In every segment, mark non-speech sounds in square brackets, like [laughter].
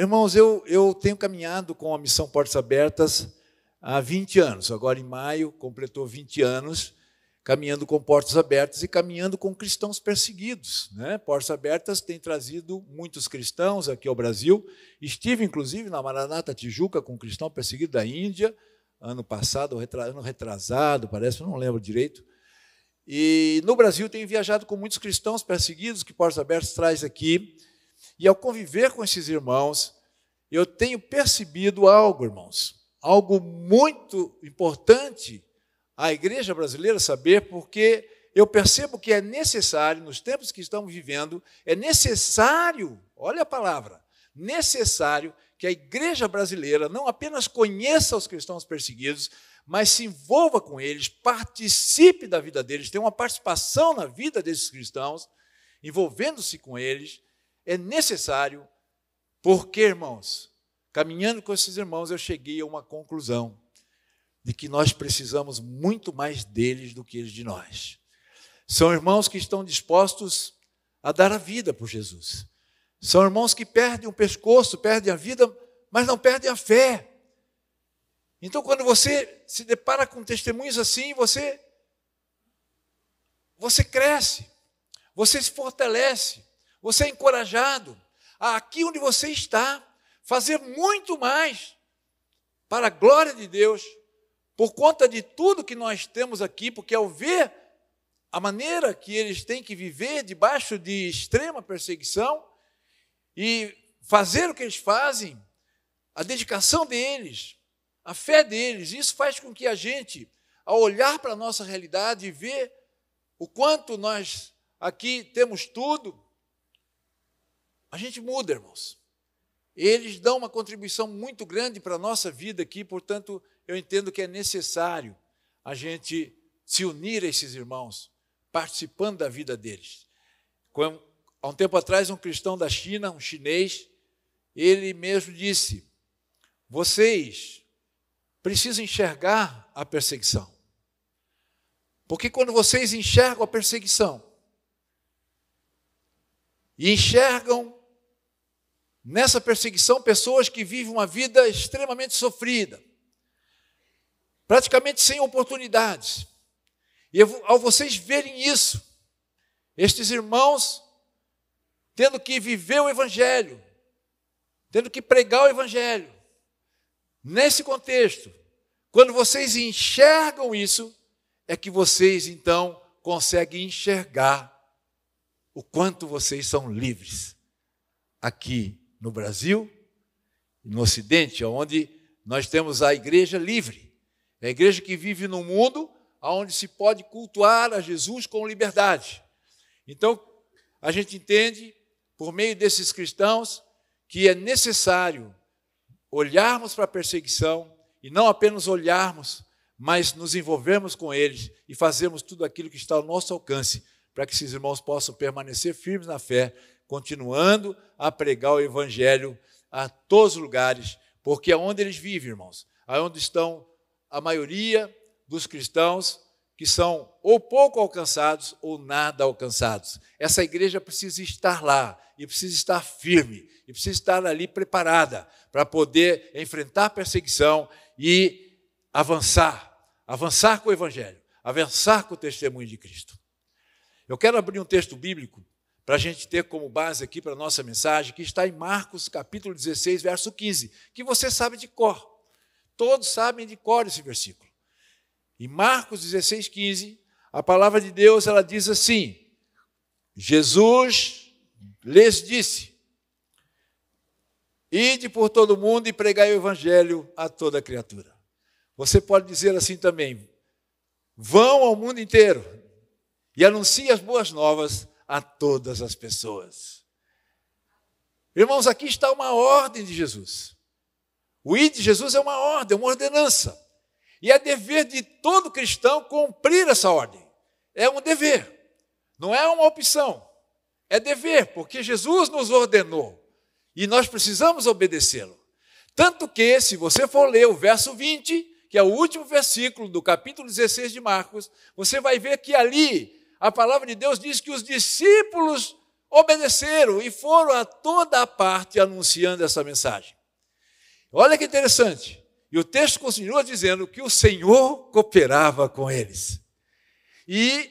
Irmãos, eu, eu tenho caminhado com a Missão Portas Abertas há 20 anos. Agora, em maio, completou 20 anos, caminhando com Portas Abertas e caminhando com cristãos perseguidos. Né? Portas Abertas tem trazido muitos cristãos aqui ao Brasil. Estive, inclusive, na Maranata Tijuca com um cristão perseguido da Índia, ano passado, ano retrasado, parece, não lembro direito. E no Brasil tenho viajado com muitos cristãos perseguidos que Portas Abertas traz aqui. E ao conviver com esses irmãos, eu tenho percebido algo, irmãos, algo muito importante a igreja brasileira saber, porque eu percebo que é necessário, nos tempos que estamos vivendo, é necessário, olha a palavra, necessário que a igreja brasileira não apenas conheça os cristãos perseguidos, mas se envolva com eles, participe da vida deles, tenha uma participação na vida desses cristãos, envolvendo-se com eles, é necessário, porque, irmãos, caminhando com esses irmãos, eu cheguei a uma conclusão de que nós precisamos muito mais deles do que eles de nós. São irmãos que estão dispostos a dar a vida por Jesus. São irmãos que perdem o pescoço, perdem a vida, mas não perdem a fé. Então, quando você se depara com testemunhos assim, você você cresce, você se fortalece, você é encorajado. A aqui onde você está fazer muito mais para a glória de Deus, por conta de tudo que nós temos aqui, porque ao ver a maneira que eles têm que viver debaixo de extrema perseguição e fazer o que eles fazem, a dedicação deles, a fé deles, isso faz com que a gente, ao olhar para a nossa realidade e ver o quanto nós aqui temos tudo, a gente muda, irmãos. Eles dão uma contribuição muito grande para a nossa vida aqui, portanto, eu entendo que é necessário a gente se unir a esses irmãos, participando da vida deles. Há um tempo atrás, um cristão da China, um chinês, ele mesmo disse: vocês precisam enxergar a perseguição. Porque quando vocês enxergam a perseguição e enxergam nessa perseguição pessoas que vivem uma vida extremamente sofrida, praticamente sem oportunidades. E ao vocês verem isso, estes irmãos tendo que viver o Evangelho, tendo que pregar o Evangelho, nesse contexto, quando vocês enxergam isso, é que vocês então conseguem enxergar o quanto vocês são livres aqui no Brasil, no Ocidente, onde nós temos a igreja livre. É a igreja que vive num mundo onde se pode cultuar a Jesus com liberdade. Então, a gente entende, por meio desses cristãos, que é necessário olharmos para a perseguição e não apenas olharmos, mas nos envolvermos com eles e fazermos tudo aquilo que está ao nosso alcance para que esses irmãos possam permanecer firmes na fé continuando a pregar o Evangelho a todos os lugares, porque é onde eles vivem, irmãos, aonde estão a maioria dos cristãos que são ou pouco alcançados ou nada alcançados. Essa igreja precisa estar lá e precisa estar firme e precisa estar ali preparada para poder enfrentar perseguição e avançar, avançar com o evangelho, avançar com o testemunho de Cristo. Eu quero abrir um texto bíblico para a gente ter como base aqui para a nossa mensagem, que está em Marcos capítulo 16, verso 15, que você sabe de cor. Todos sabem de cor esse versículo. Em Marcos 16, 15, a palavra de Deus ela diz assim: Jesus lhes disse: Ide por todo mundo e pregai o evangelho a toda criatura. Você pode dizer assim também: vão ao mundo inteiro e anuncie as boas novas a todas as pessoas. Irmãos, aqui está uma ordem de Jesus. O ID de Jesus é uma ordem, uma ordenança. E é dever de todo cristão cumprir essa ordem. É um dever, não é uma opção. É dever, porque Jesus nos ordenou e nós precisamos obedecê-lo. Tanto que, se você for ler o verso 20, que é o último versículo do capítulo 16 de Marcos, você vai ver que ali a palavra de Deus diz que os discípulos obedeceram e foram a toda a parte anunciando essa mensagem. Olha que interessante. E o texto continua dizendo que o Senhor cooperava com eles. E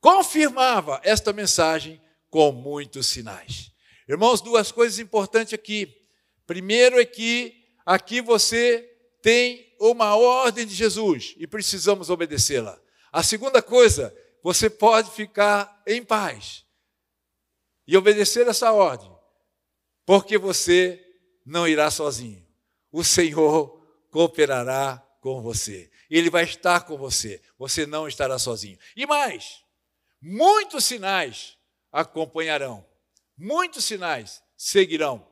confirmava esta mensagem com muitos sinais. Irmãos, duas coisas importantes aqui. Primeiro é que aqui você tem uma ordem de Jesus e precisamos obedecê-la. A segunda coisa, você pode ficar em paz e obedecer essa ordem, porque você não irá sozinho. O Senhor cooperará com você. Ele vai estar com você. Você não estará sozinho. E mais, muitos sinais acompanharão. Muitos sinais seguirão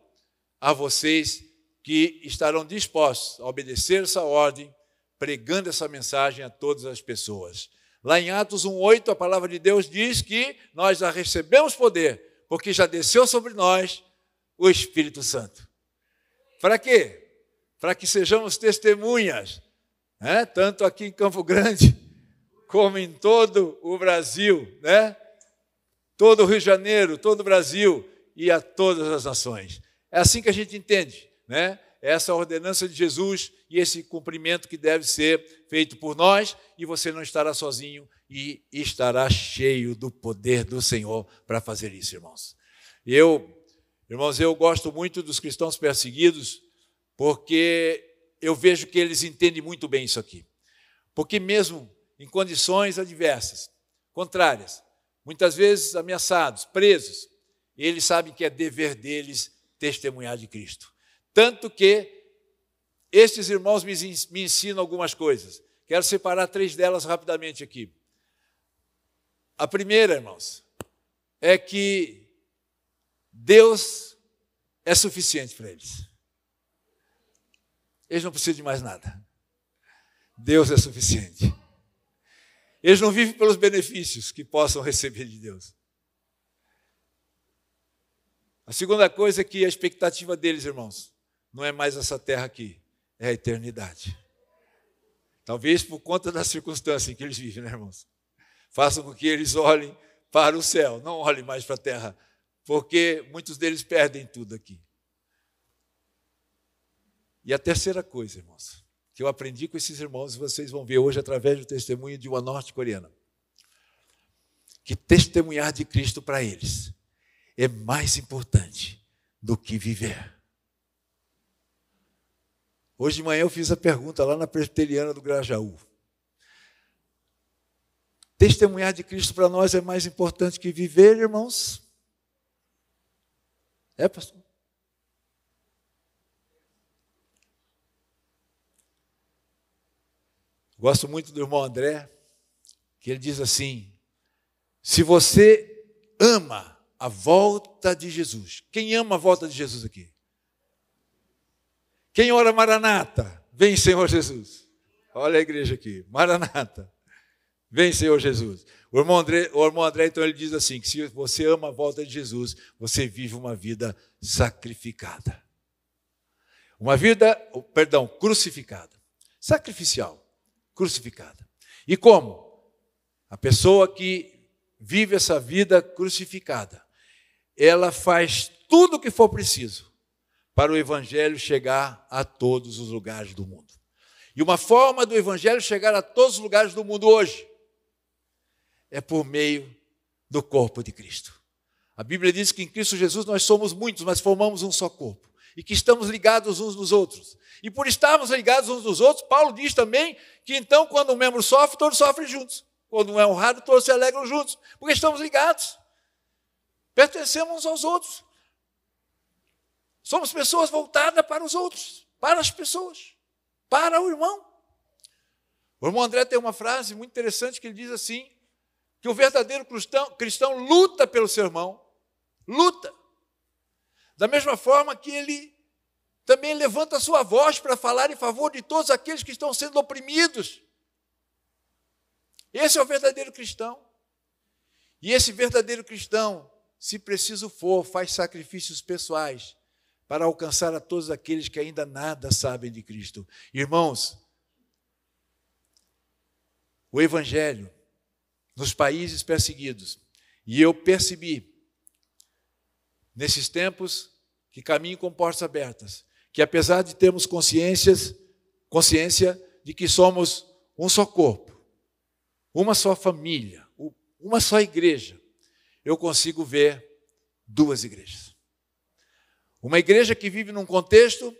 a vocês que estarão dispostos a obedecer essa ordem, pregando essa mensagem a todas as pessoas. Lá em Atos 1:8 a palavra de Deus diz que nós já recebemos poder porque já desceu sobre nós o Espírito Santo. Para quê? Para que sejamos testemunhas, né? tanto aqui em Campo Grande, como em todo o Brasil, né? todo o Rio de Janeiro, todo o Brasil e a todas as nações. É assim que a gente entende, né? Essa ordenança de Jesus e esse cumprimento que deve ser feito por nós, e você não estará sozinho e estará cheio do poder do Senhor para fazer isso, irmãos. Eu, irmãos, eu gosto muito dos cristãos perseguidos, porque eu vejo que eles entendem muito bem isso aqui. Porque mesmo em condições adversas, contrárias, muitas vezes ameaçados, presos, eles sabem que é dever deles testemunhar de Cristo. Tanto que estes irmãos me ensinam algumas coisas. Quero separar três delas rapidamente aqui. A primeira, irmãos, é que Deus é suficiente para eles. Eles não precisam de mais nada. Deus é suficiente. Eles não vivem pelos benefícios que possam receber de Deus. A segunda coisa é que a expectativa deles, irmãos, não é mais essa terra aqui, é a eternidade. Talvez por conta da circunstância em que eles vivem, né, irmãos? façam com que eles olhem para o céu, não olhem mais para a terra, porque muitos deles perdem tudo aqui. E a terceira coisa, irmãos, que eu aprendi com esses irmãos, e vocês vão ver hoje através do testemunho de uma norte-coreana, que testemunhar de Cristo para eles é mais importante do que viver. Hoje de manhã eu fiz a pergunta lá na presbiteriana do Grajaú. Testemunhar de Cristo para nós é mais importante que viver, irmãos? É, pastor? Gosto muito do irmão André, que ele diz assim: se você ama a volta de Jesus, quem ama a volta de Jesus aqui? Quem ora Maranata? Vem, Senhor Jesus. Olha a igreja aqui, Maranata. Vem, Senhor Jesus. O irmão, André, o irmão André, então, ele diz assim: que se você ama a volta de Jesus, você vive uma vida sacrificada. Uma vida, perdão, crucificada. Sacrificial, crucificada. E como? A pessoa que vive essa vida crucificada, ela faz tudo o que for preciso para o evangelho chegar a todos os lugares do mundo. E uma forma do evangelho chegar a todos os lugares do mundo hoje é por meio do corpo de Cristo. A Bíblia diz que em Cristo Jesus nós somos muitos, mas formamos um só corpo. E que estamos ligados uns nos outros. E por estarmos ligados uns nos outros, Paulo diz também que então, quando um membro sofre, todos sofrem juntos. Quando um é honrado, todos se alegram juntos. Porque estamos ligados. Pertencemos uns aos outros. Somos pessoas voltadas para os outros, para as pessoas, para o irmão. O irmão André tem uma frase muito interessante que ele diz assim: que o verdadeiro cristão, cristão luta pelo seu irmão, luta. Da mesma forma que ele também levanta a sua voz para falar em favor de todos aqueles que estão sendo oprimidos. Esse é o verdadeiro cristão. E esse verdadeiro cristão, se preciso for, faz sacrifícios pessoais para alcançar a todos aqueles que ainda nada sabem de Cristo. Irmãos, o Evangelho nos países perseguidos. E eu percebi nesses tempos que caminham com portas abertas, que apesar de termos consciências, consciência de que somos um só corpo, uma só família, uma só igreja, eu consigo ver duas igrejas. Uma igreja que vive num contexto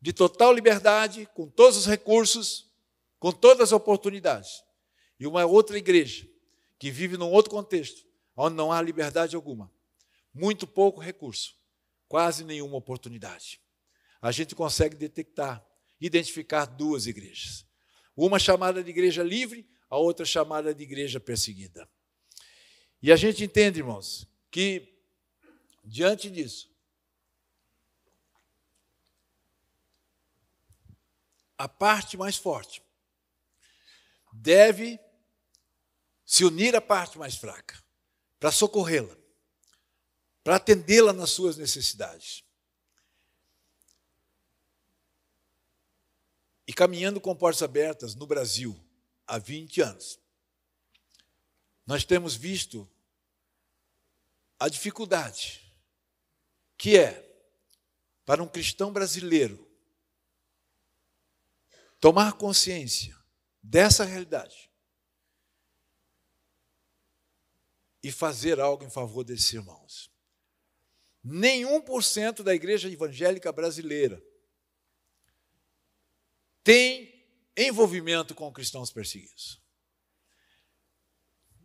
de total liberdade, com todos os recursos, com todas as oportunidades. E uma outra igreja que vive num outro contexto, onde não há liberdade alguma, muito pouco recurso, quase nenhuma oportunidade. A gente consegue detectar, identificar duas igrejas. Uma chamada de igreja livre, a outra chamada de igreja perseguida. E a gente entende, irmãos, que diante disso, a parte mais forte deve se unir à parte mais fraca para socorrê-la, para atendê-la nas suas necessidades. E caminhando com portas abertas no Brasil há 20 anos, nós temos visto a dificuldade que é para um cristão brasileiro tomar consciência dessa realidade e fazer algo em favor desses irmãos. Nenhum por cento da igreja evangélica brasileira tem envolvimento com cristãos perseguidos.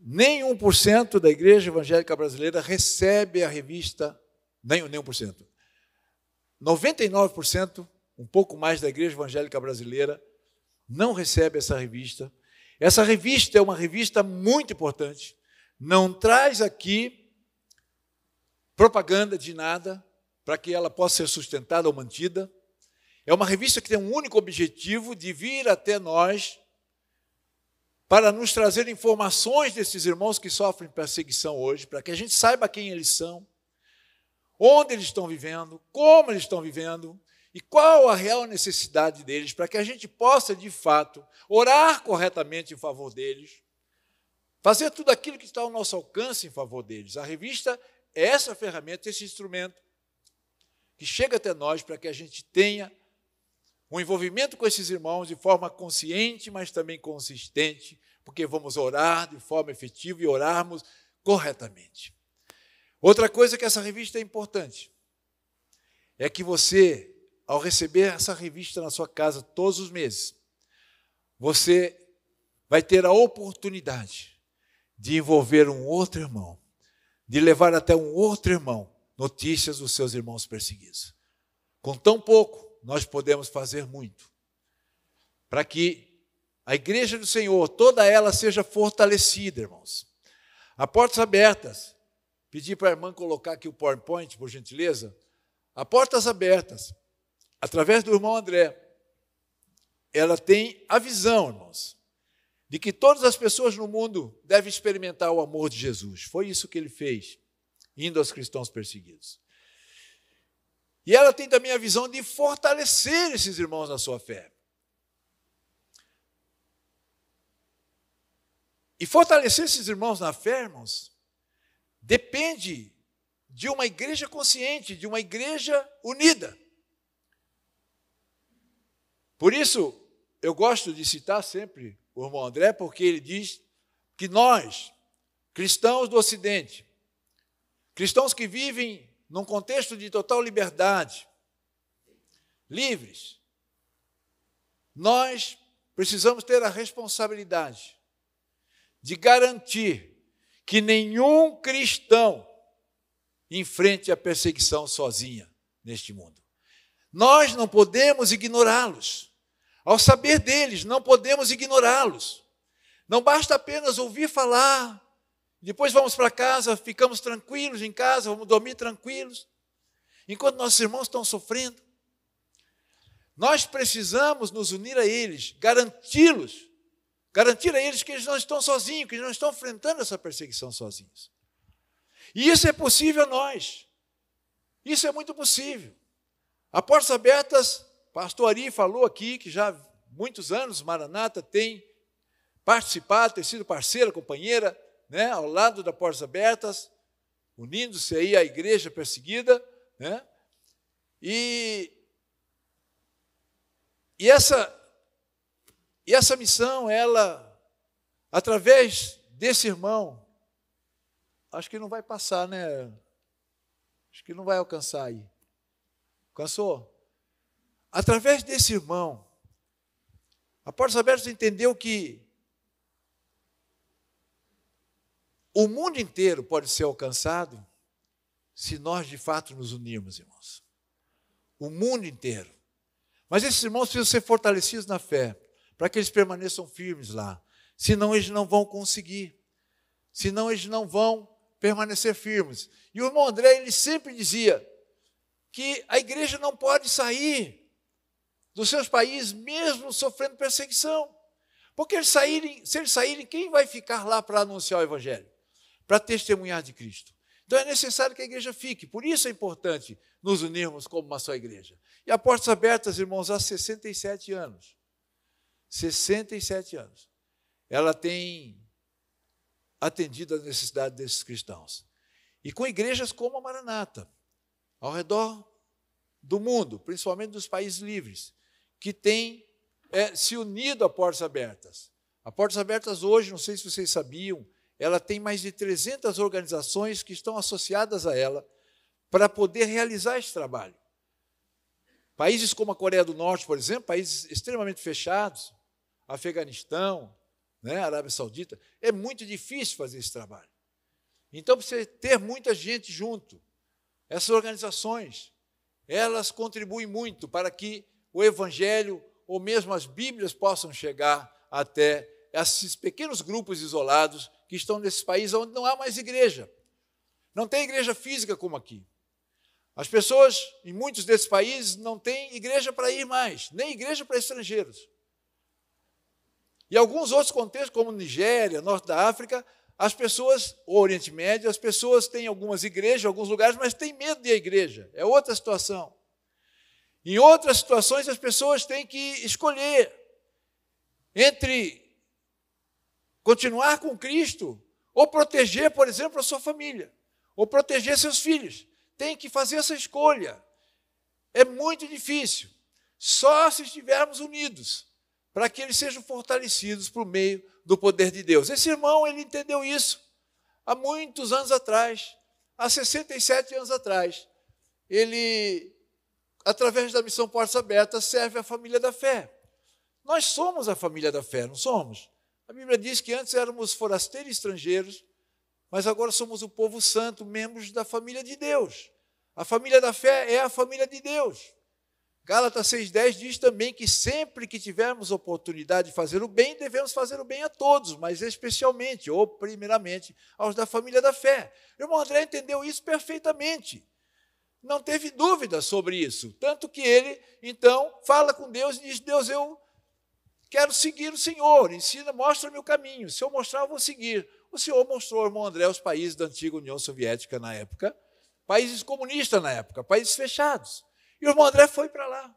Nem 1% da igreja evangélica brasileira recebe a revista, nem, nem 1%. 99%, um pouco mais da igreja evangélica brasileira, não recebe essa revista. Essa revista é uma revista muito importante. Não traz aqui propaganda de nada para que ela possa ser sustentada ou mantida. É uma revista que tem um único objetivo de vir até nós para nos trazer informações desses irmãos que sofrem perseguição hoje, para que a gente saiba quem eles são, onde eles estão vivendo, como eles estão vivendo, e qual a real necessidade deles, para que a gente possa, de fato, orar corretamente em favor deles, fazer tudo aquilo que está ao nosso alcance em favor deles. A revista é essa ferramenta, esse instrumento que chega até nós para que a gente tenha um envolvimento com esses irmãos de forma consciente, mas também consistente, porque vamos orar de forma efetiva e orarmos corretamente. Outra coisa que essa revista é importante é que você ao receber essa revista na sua casa todos os meses, você vai ter a oportunidade de envolver um outro irmão, de levar até um outro irmão notícias dos seus irmãos perseguidos. Com tão pouco, nós podemos fazer muito para que a igreja do Senhor, toda ela seja fortalecida, irmãos. A portas abertas. Pedi para a irmã colocar aqui o PowerPoint, por gentileza. A portas abertas através do irmão André, ela tem a visão, irmãos, de que todas as pessoas no mundo devem experimentar o amor de Jesus. Foi isso que ele fez, indo aos cristãos perseguidos. E ela tem também a visão de fortalecer esses irmãos na sua fé. E fortalecer esses irmãos na fé, irmãos, depende de uma igreja consciente, de uma igreja unida. Por isso, eu gosto de citar sempre o irmão André, porque ele diz que nós, cristãos do Ocidente, cristãos que vivem num contexto de total liberdade, livres, nós precisamos ter a responsabilidade de garantir que nenhum cristão enfrente a perseguição sozinha neste mundo. Nós não podemos ignorá-los. Ao saber deles, não podemos ignorá-los. Não basta apenas ouvir falar, depois vamos para casa, ficamos tranquilos em casa, vamos dormir tranquilos, enquanto nossos irmãos estão sofrendo. Nós precisamos nos unir a eles, garanti-los, garantir a eles que eles não estão sozinhos, que eles não estão enfrentando essa perseguição sozinhos. E isso é possível a nós. Isso é muito possível. A Portas Abertas Pastor Ari falou aqui que já há muitos anos Maranata tem participado, tem sido parceira, companheira, né, ao lado da Portas Abertas, unindo-se aí à igreja perseguida, né? E, e essa e essa missão, ela através desse irmão, acho que não vai passar, né? Acho que não vai alcançar aí. Alcançou? Através desse irmão, a Portas entendeu que o mundo inteiro pode ser alcançado se nós de fato nos unirmos, irmãos. O mundo inteiro. Mas esses irmãos precisam ser fortalecidos na fé, para que eles permaneçam firmes lá. Senão eles não vão conseguir. Senão eles não vão permanecer firmes. E o irmão André, ele sempre dizia que a igreja não pode sair dos seus países, mesmo sofrendo perseguição. Porque eles saírem, se eles saírem, quem vai ficar lá para anunciar o Evangelho? Para testemunhar de Cristo. Então é necessário que a igreja fique. Por isso é importante nos unirmos como uma só igreja. E a portas abertas, irmãos, há 67 anos. 67 anos. Ela tem atendido a necessidade desses cristãos. E com igrejas como a Maranata, ao redor do mundo, principalmente dos países livres, que tem é, se unido a Portas Abertas. A Portas Abertas hoje, não sei se vocês sabiam, ela tem mais de 300 organizações que estão associadas a ela para poder realizar esse trabalho. Países como a Coreia do Norte, por exemplo, países extremamente fechados, Afeganistão, né, Arábia Saudita, é muito difícil fazer esse trabalho. Então, precisa ter muita gente junto. Essas organizações, elas contribuem muito para que o Evangelho ou mesmo as Bíblias possam chegar até esses pequenos grupos isolados que estão nesses países onde não há mais igreja. Não tem igreja física como aqui. As pessoas em muitos desses países não têm igreja para ir mais, nem igreja para estrangeiros. E alguns outros contextos, como Nigéria, Norte da África, as pessoas, o Oriente Médio, as pessoas têm algumas igrejas, alguns lugares, mas têm medo de ir à igreja. É outra situação. Em outras situações, as pessoas têm que escolher entre continuar com Cristo ou proteger, por exemplo, a sua família, ou proteger seus filhos. Tem que fazer essa escolha. É muito difícil. Só se estivermos unidos, para que eles sejam fortalecidos por meio do poder de Deus. Esse irmão, ele entendeu isso há muitos anos atrás, há 67 anos atrás. Ele através da missão Portas Abertas, serve a família da fé. Nós somos a família da fé, não somos? A Bíblia diz que antes éramos forasteiros estrangeiros, mas agora somos o povo santo, membros da família de Deus. A família da fé é a família de Deus. Gálatas 6,10 diz também que sempre que tivermos oportunidade de fazer o bem, devemos fazer o bem a todos, mas especialmente, ou primeiramente, aos da família da fé. Irmão André entendeu isso perfeitamente não teve dúvida sobre isso. Tanto que ele, então, fala com Deus e diz: Deus, eu quero seguir o Senhor, ensina, mostra-me o caminho. Se eu mostrar, eu vou seguir. O Senhor mostrou, irmão André, os países da antiga União Soviética na época, países comunistas na época, países fechados. E o irmão André foi para lá.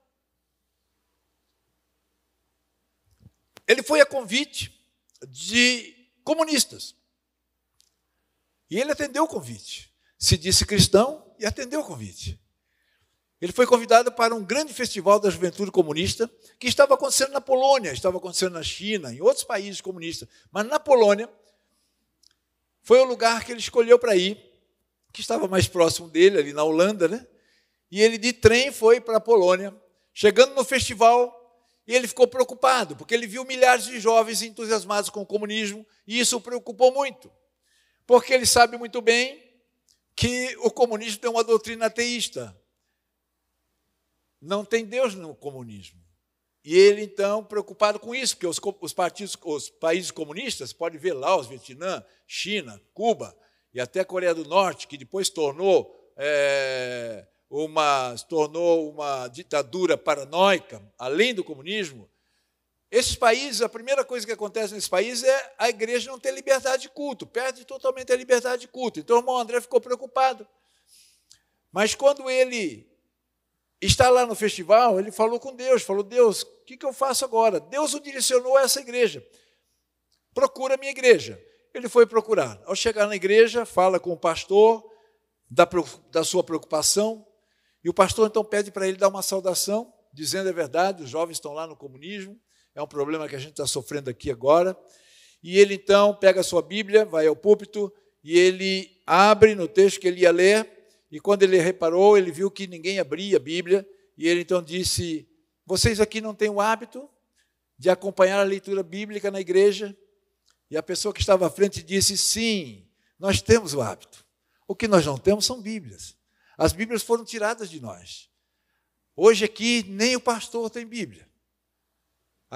Ele foi a convite de comunistas. E ele atendeu o convite. Se disse cristão, e atendeu o convite. Ele foi convidado para um grande festival da juventude comunista que estava acontecendo na Polônia, estava acontecendo na China, em outros países comunistas. Mas na Polônia foi o lugar que ele escolheu para ir, que estava mais próximo dele, ali na Holanda, né? E ele de trem foi para a Polônia. Chegando no festival, e ele ficou preocupado, porque ele viu milhares de jovens entusiasmados com o comunismo, e isso o preocupou muito. Porque ele sabe muito bem que o comunismo tem uma doutrina ateísta. Não tem Deus no comunismo. E ele, então, preocupado com isso, porque os, os partidos, os países comunistas, pode ver lá, os Vietnã, China, Cuba e até Coreia do Norte, que depois tornou, é, uma, tornou uma ditadura paranoica, além do comunismo, esses países, a primeira coisa que acontece nesse país é a igreja não ter liberdade de culto, perde totalmente a liberdade de culto. Então o irmão André ficou preocupado. Mas quando ele está lá no festival, ele falou com Deus, falou: Deus, o que, que eu faço agora? Deus o direcionou a essa igreja. Procura a minha igreja. Ele foi procurar. Ao chegar na igreja, fala com o pastor, da, da sua preocupação. E o pastor então pede para ele dar uma saudação, dizendo a verdade: os jovens estão lá no comunismo, é um problema que a gente está sofrendo aqui agora. E ele então pega a sua Bíblia, vai ao púlpito e ele abre no texto que ele ia ler. E quando ele reparou, ele viu que ninguém abria a Bíblia. E ele então disse: Vocês aqui não têm o hábito de acompanhar a leitura bíblica na igreja? E a pessoa que estava à frente disse: Sim, nós temos o hábito. O que nós não temos são Bíblias. As Bíblias foram tiradas de nós. Hoje aqui nem o pastor tem Bíblia.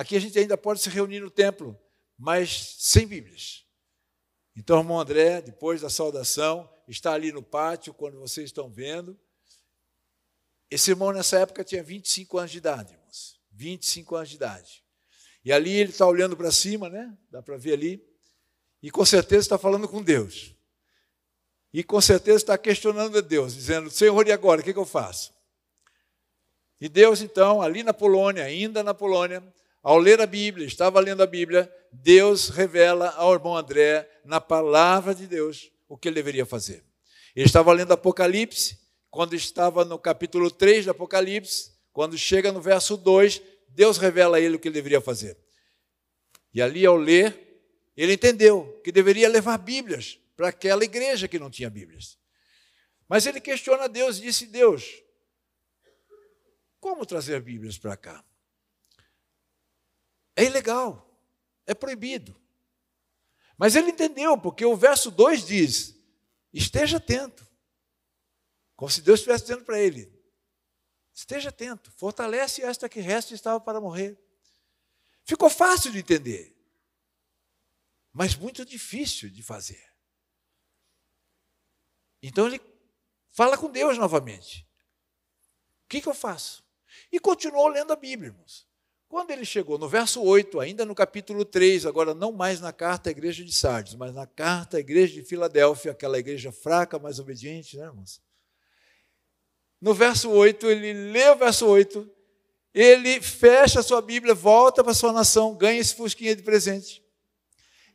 Aqui a gente ainda pode se reunir no templo, mas sem Bíblias. Então, irmão André, depois da saudação, está ali no pátio, quando vocês estão vendo. Esse irmão, nessa época, tinha 25 anos de idade, irmãos. 25 anos de idade. E ali ele está olhando para cima, né? Dá para ver ali. E com certeza está falando com Deus. E com certeza está questionando a Deus, dizendo: Senhor, e agora? O que, que eu faço? E Deus, então, ali na Polônia, ainda na Polônia, ao ler a Bíblia, estava lendo a Bíblia, Deus revela ao irmão André, na palavra de Deus, o que ele deveria fazer. Ele estava lendo Apocalipse, quando estava no capítulo 3 de Apocalipse, quando chega no verso 2, Deus revela a ele o que ele deveria fazer. E ali, ao ler, ele entendeu que deveria levar Bíblias para aquela igreja que não tinha Bíblias. Mas ele questiona Deus e disse: Deus, como trazer Bíblias para cá? É ilegal, é proibido. Mas ele entendeu, porque o verso 2 diz: esteja atento. Como se Deus estivesse dizendo para ele: Esteja atento, fortalece esta que resta e estava para morrer. Ficou fácil de entender, mas muito difícil de fazer. Então ele fala com Deus novamente. O que, que eu faço? E continuou lendo a Bíblia, irmãos. Quando ele chegou no verso 8, ainda no capítulo 3, agora não mais na carta à igreja de Sardes, mas na carta à igreja de Filadélfia, aquela igreja fraca, mas obediente, né, irmãos? no verso 8, ele lê o verso 8, ele fecha a sua Bíblia, volta para sua nação, ganha esse fusquinha de presente.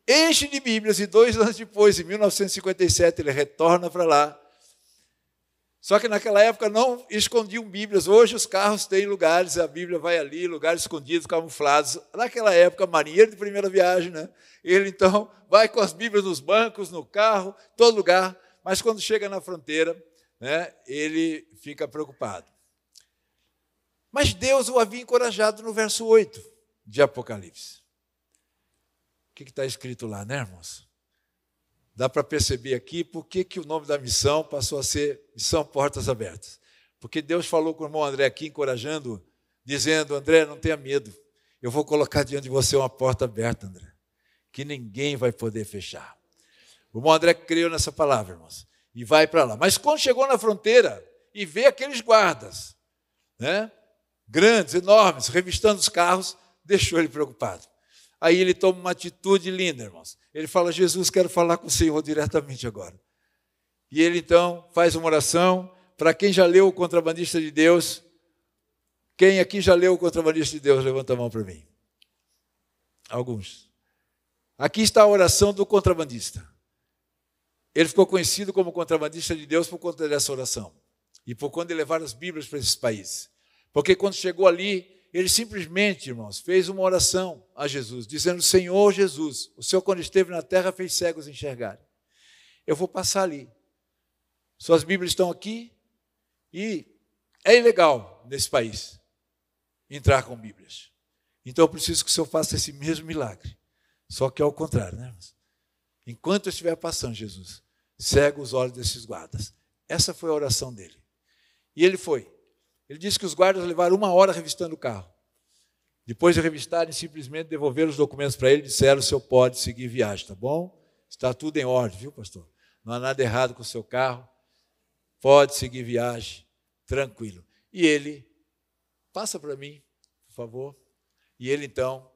Enche de Bíblias e dois anos depois, em 1957, ele retorna para lá. Só que naquela época não escondiam Bíblias. Hoje os carros têm lugares, a Bíblia vai ali, lugares escondidos, camuflados. Naquela época, marinheiro de primeira viagem, né? Ele então vai com as Bíblias nos bancos, no carro, todo lugar. Mas quando chega na fronteira, né, ele fica preocupado. Mas Deus o havia encorajado no verso 8 de Apocalipse. O que está escrito lá, né, irmãos? Dá para perceber aqui por que, que o nome da missão passou a ser Missão Portas Abertas. Porque Deus falou com o irmão André aqui, encorajando, dizendo: André, não tenha medo, eu vou colocar diante de você uma porta aberta, André, que ninguém vai poder fechar. O irmão André creu nessa palavra, irmãos e vai para lá. Mas quando chegou na fronteira e vê aqueles guardas, né, grandes, enormes, revistando os carros, deixou ele preocupado. Aí ele toma uma atitude linda, irmãos. Ele fala: Jesus, quero falar com o Senhor diretamente agora. E ele então faz uma oração. Para quem já leu o Contrabandista de Deus, quem aqui já leu o Contrabandista de Deus, levanta a mão para mim. Alguns. Aqui está a oração do contrabandista. Ele ficou conhecido como contrabandista de Deus por conta dessa oração e por conta de levar as Bíblias para esses países. Porque quando chegou ali, ele simplesmente, irmãos, fez uma oração a Jesus, dizendo: Senhor Jesus, o Senhor, quando esteve na terra, fez cegos enxergarem. Eu vou passar ali. Suas Bíblias estão aqui e é ilegal nesse país entrar com Bíblias. Então eu preciso que o Senhor faça esse mesmo milagre. Só que é ao contrário, né? Enquanto eu estiver passando, Jesus, cega os olhos desses guardas. Essa foi a oração dele. E ele foi. Ele disse que os guardas levaram uma hora revistando o carro. Depois de revistarem, simplesmente devolveram os documentos para ele e disseram: o senhor pode seguir viagem, tá bom? Está tudo em ordem, viu, pastor? Não há nada errado com o seu carro. Pode seguir viagem, tranquilo. E ele, passa para mim, por favor. E ele então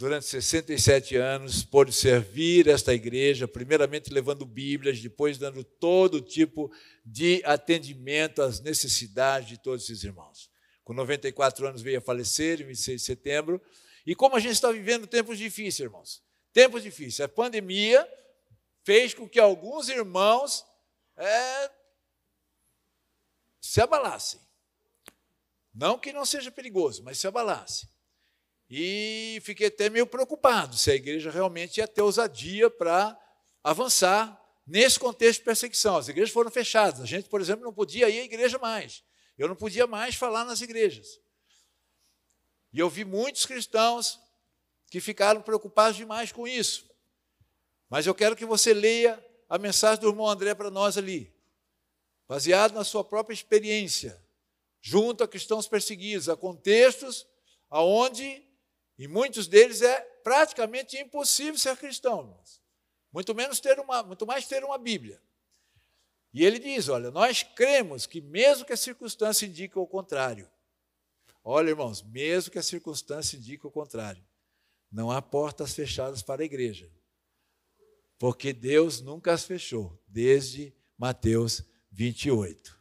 durante 67 anos, pôde servir esta igreja, primeiramente levando Bíblias, depois dando todo tipo de atendimento às necessidades de todos esses irmãos. Com 94 anos veio a falecer, em 26 de setembro. E como a gente está vivendo tempos difíceis, irmãos, tempos difíceis. A pandemia fez com que alguns irmãos é, se abalassem. Não que não seja perigoso, mas se abalassem. E fiquei até meio preocupado se a igreja realmente ia ter ousadia para avançar nesse contexto de perseguição. As igrejas foram fechadas. A gente, por exemplo, não podia ir à igreja mais. Eu não podia mais falar nas igrejas. E eu vi muitos cristãos que ficaram preocupados demais com isso. Mas eu quero que você leia a mensagem do irmão André para nós ali, baseado na sua própria experiência, junto a cristãos perseguidos, a contextos aonde, em muitos deles, é praticamente impossível ser cristão. Muito menos ter uma, muito mais ter uma Bíblia. E ele diz: olha, nós cremos que mesmo que a circunstância indique o contrário, olha, irmãos, mesmo que a circunstância indique o contrário, não há portas fechadas para a igreja. Porque Deus nunca as fechou, desde Mateus 28.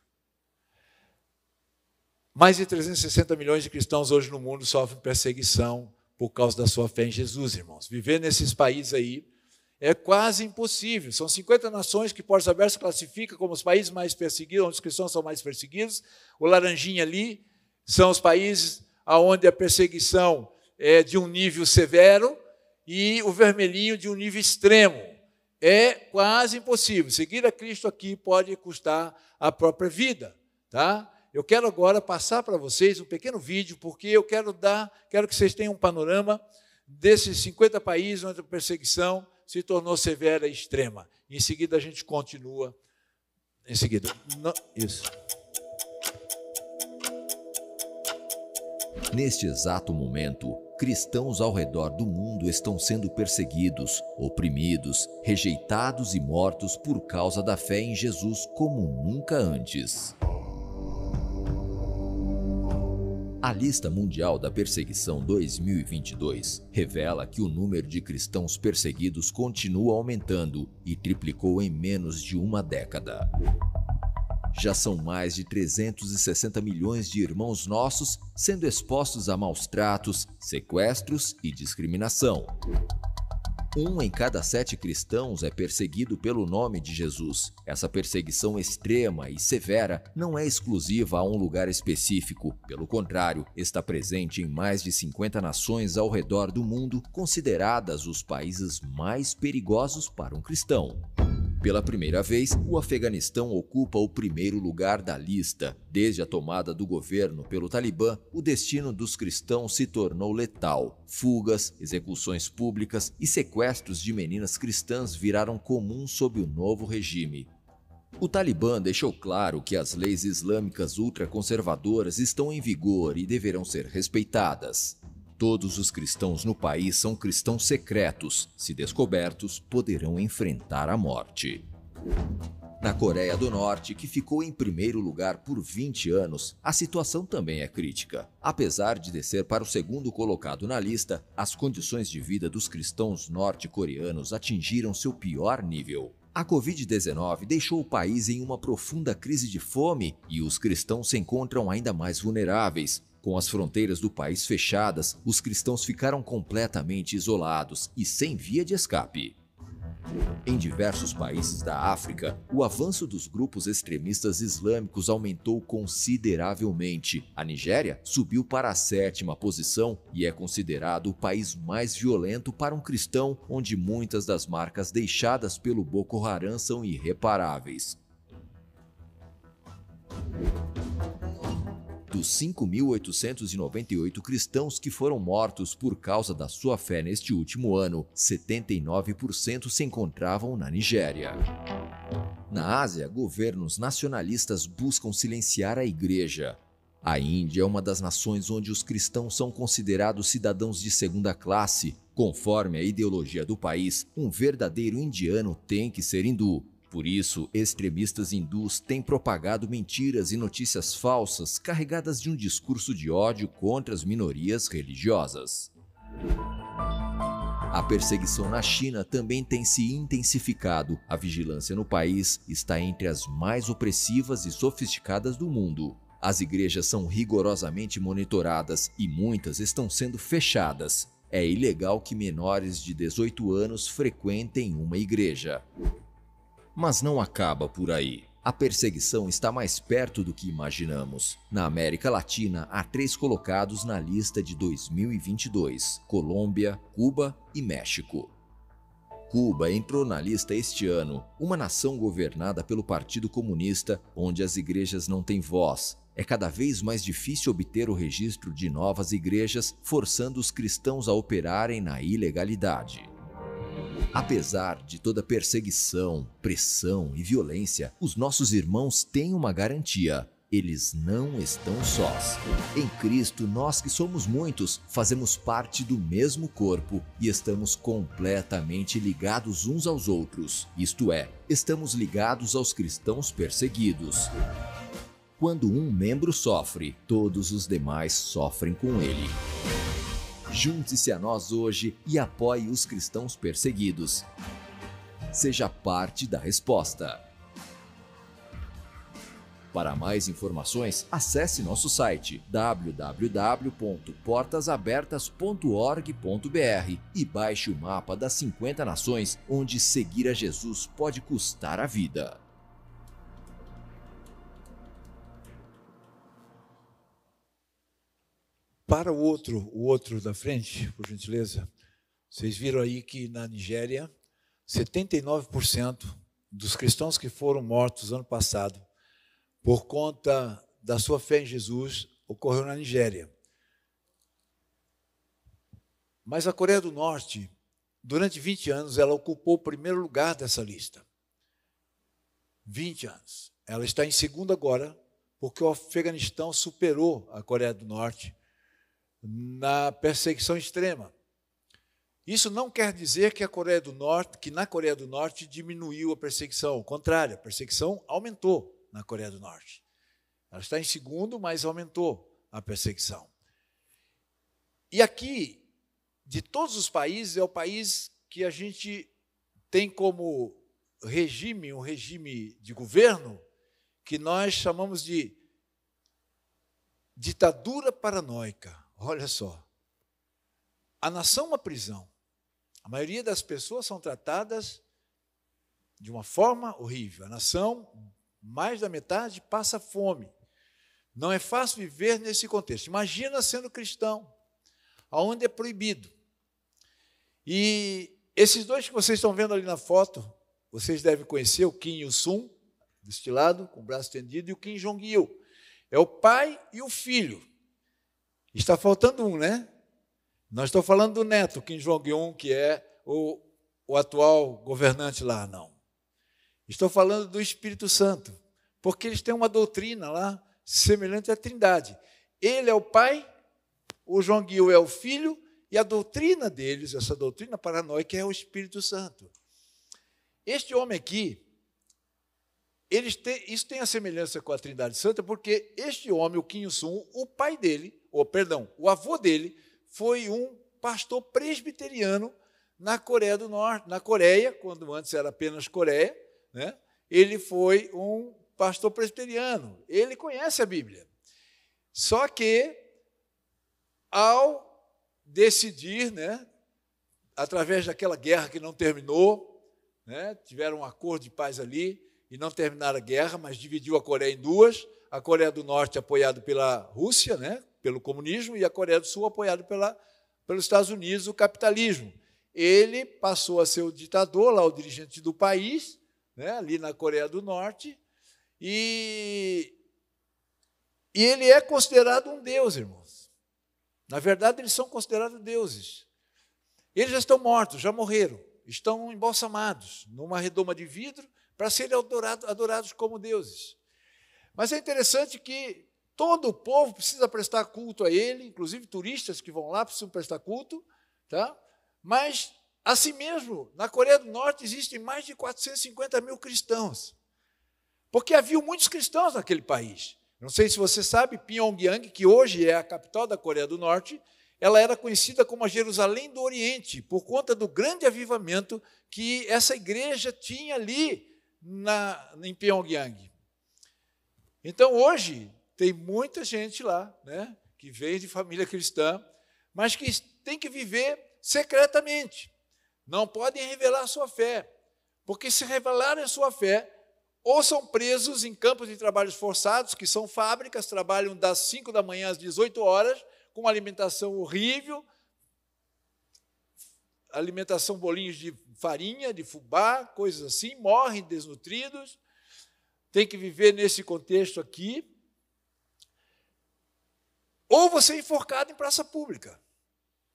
Mais de 360 milhões de cristãos hoje no mundo sofrem perseguição por causa da sua fé em Jesus, irmãos. Viver nesses países aí é quase impossível. São 50 nações que Portas Abertas classifica como os países mais perseguidos, onde os cristãos são mais perseguidos. O laranjinha ali são os países onde a perseguição é de um nível severo e o vermelhinho de um nível extremo. É quase impossível. Seguir a Cristo aqui pode custar a própria vida, tá? Eu quero agora passar para vocês um pequeno vídeo, porque eu quero dar, quero que vocês tenham um panorama desses 50 países onde a perseguição se tornou severa e extrema. Em seguida a gente continua. Em seguida, não, isso. Neste exato momento, cristãos ao redor do mundo estão sendo perseguidos, oprimidos, rejeitados e mortos por causa da fé em Jesus como nunca antes. A lista mundial da perseguição 2022 revela que o número de cristãos perseguidos continua aumentando e triplicou em menos de uma década. Já são mais de 360 milhões de irmãos nossos sendo expostos a maus tratos, sequestros e discriminação. Um em cada sete cristãos é perseguido pelo nome de Jesus. Essa perseguição extrema e severa não é exclusiva a um lugar específico, pelo contrário, está presente em mais de 50 nações ao redor do mundo, consideradas os países mais perigosos para um cristão. Pela primeira vez, o Afeganistão ocupa o primeiro lugar da lista. Desde a tomada do governo pelo Talibã, o destino dos cristãos se tornou letal. Fugas, execuções públicas e sequestros de meninas cristãs viraram comuns sob o novo regime. O Talibã deixou claro que as leis islâmicas ultraconservadoras estão em vigor e deverão ser respeitadas. Todos os cristãos no país são cristãos secretos. Se descobertos, poderão enfrentar a morte. Na Coreia do Norte, que ficou em primeiro lugar por 20 anos, a situação também é crítica. Apesar de descer para o segundo colocado na lista, as condições de vida dos cristãos norte-coreanos atingiram seu pior nível. A Covid-19 deixou o país em uma profunda crise de fome e os cristãos se encontram ainda mais vulneráveis, com as fronteiras do país fechadas, os cristãos ficaram completamente isolados e sem via de escape. Em diversos países da África, o avanço dos grupos extremistas islâmicos aumentou consideravelmente. A Nigéria subiu para a sétima posição e é considerado o país mais violento para um cristão, onde muitas das marcas deixadas pelo Boko Haram são irreparáveis. Dos 5.898 cristãos que foram mortos por causa da sua fé neste último ano, 79% se encontravam na Nigéria. Na Ásia, governos nacionalistas buscam silenciar a igreja. A Índia é uma das nações onde os cristãos são considerados cidadãos de segunda classe. Conforme a ideologia do país, um verdadeiro indiano tem que ser hindu, por isso, extremistas hindus têm propagado mentiras e notícias falsas carregadas de um discurso de ódio contra as minorias religiosas. A perseguição na China também tem se intensificado. A vigilância no país está entre as mais opressivas e sofisticadas do mundo. As igrejas são rigorosamente monitoradas e muitas estão sendo fechadas. É ilegal que menores de 18 anos frequentem uma igreja. Mas não acaba por aí. A perseguição está mais perto do que imaginamos. Na América Latina, há três colocados na lista de 2022: Colômbia, Cuba e México. Cuba entrou na lista este ano, uma nação governada pelo Partido Comunista, onde as igrejas não têm voz. É cada vez mais difícil obter o registro de novas igrejas, forçando os cristãos a operarem na ilegalidade. Apesar de toda perseguição, pressão e violência, os nossos irmãos têm uma garantia: eles não estão sós. Em Cristo, nós que somos muitos, fazemos parte do mesmo corpo e estamos completamente ligados uns aos outros. Isto é, estamos ligados aos cristãos perseguidos. Quando um membro sofre, todos os demais sofrem com ele. Junte-se a nós hoje e apoie os cristãos perseguidos. Seja parte da resposta. Para mais informações, acesse nosso site www.portasabertas.org.br e baixe o mapa das 50 nações onde seguir a Jesus pode custar a vida. Para o outro, o outro da frente, por gentileza, vocês viram aí que na Nigéria, 79% dos cristãos que foram mortos ano passado por conta da sua fé em Jesus ocorreu na Nigéria. Mas a Coreia do Norte, durante 20 anos, ela ocupou o primeiro lugar dessa lista. 20 anos. Ela está em segundo agora, porque o Afeganistão superou a Coreia do Norte na perseguição extrema. Isso não quer dizer que a Coreia do Norte, que na Coreia do Norte diminuiu a perseguição, ao contrário, a perseguição aumentou na Coreia do Norte. Ela está em segundo, mas aumentou a perseguição. E aqui, de todos os países, é o país que a gente tem como regime, um regime de governo, que nós chamamos de ditadura paranoica. Olha só. A nação é uma prisão. A maioria das pessoas são tratadas de uma forma horrível. A nação, mais da metade, passa fome. Não é fácil viver nesse contexto. Imagina sendo cristão, aonde é proibido. E esses dois que vocês estão vendo ali na foto, vocês devem conhecer o Kim Il-sung, deste lado, com o braço estendido, e o Kim Jong-il. É o pai e o filho. Está faltando um, né? Não estou falando do neto, Kim Jong-un, que é o, o atual governante lá, não. Estou falando do Espírito Santo, porque eles têm uma doutrina lá semelhante à Trindade. Ele é o pai, o Jong-il é o filho, e a doutrina deles, essa doutrina paranoica, é o Espírito Santo. Este homem aqui, eles têm, isso tem a semelhança com a Trindade Santa, porque este homem, o Kim Il-sung, o pai dele, ou perdão, o avô dele foi um pastor presbiteriano na Coreia do Norte, na Coreia, quando antes era apenas Coreia, né? Ele foi um pastor presbiteriano. Ele conhece a Bíblia. Só que ao decidir, né, através daquela guerra que não terminou, né, tiveram um acordo de paz ali e não terminaram a guerra, mas dividiu a Coreia em duas. A Coreia do Norte apoiado pela Rússia, né, pelo comunismo, e a Coreia do Sul apoiado pela, pelos Estados Unidos, o capitalismo. Ele passou a ser o ditador, lá o dirigente do país, né, ali na Coreia do Norte, e, e ele é considerado um deus, irmãos. Na verdade, eles são considerados deuses. Eles já estão mortos, já morreram, estão embalsamados numa redoma de vidro para serem adorados, adorados como deuses. Mas é interessante que Todo o povo precisa prestar culto a ele, inclusive turistas que vão lá precisam prestar culto, tá? Mas, assim mesmo, na Coreia do Norte existem mais de 450 mil cristãos. Porque havia muitos cristãos naquele país. Não sei se você sabe, Pyongyang, que hoje é a capital da Coreia do Norte, ela era conhecida como a Jerusalém do Oriente, por conta do grande avivamento que essa igreja tinha ali na, em Pyongyang. Então, hoje, tem muita gente lá, né, que vem de família cristã, mas que tem que viver secretamente. Não podem revelar sua fé, porque se revelarem sua fé, ou são presos em campos de trabalhos forçados, que são fábricas, trabalham das 5 da manhã às 18 horas, com uma alimentação horrível, alimentação bolinhos de farinha, de fubá, coisas assim, morrem desnutridos, tem que viver nesse contexto aqui. Ou você é enforcado em praça pública.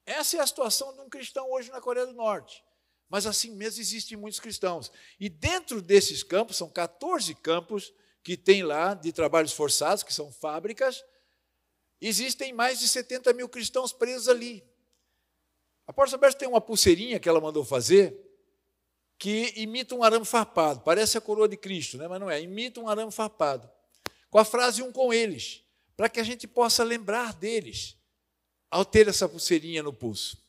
Essa é a situação de um cristão hoje na Coreia do Norte. Mas assim mesmo existem muitos cristãos. E dentro desses campos, são 14 campos que tem lá de trabalhos forçados, que são fábricas, existem mais de 70 mil cristãos presos ali. A Porta Aberta tem uma pulseirinha que ela mandou fazer, que imita um arame farpado, parece a coroa de Cristo, né? mas não é, imita um arame farpado, com a frase um com eles, para que a gente possa lembrar deles ao ter essa pulseirinha no pulso.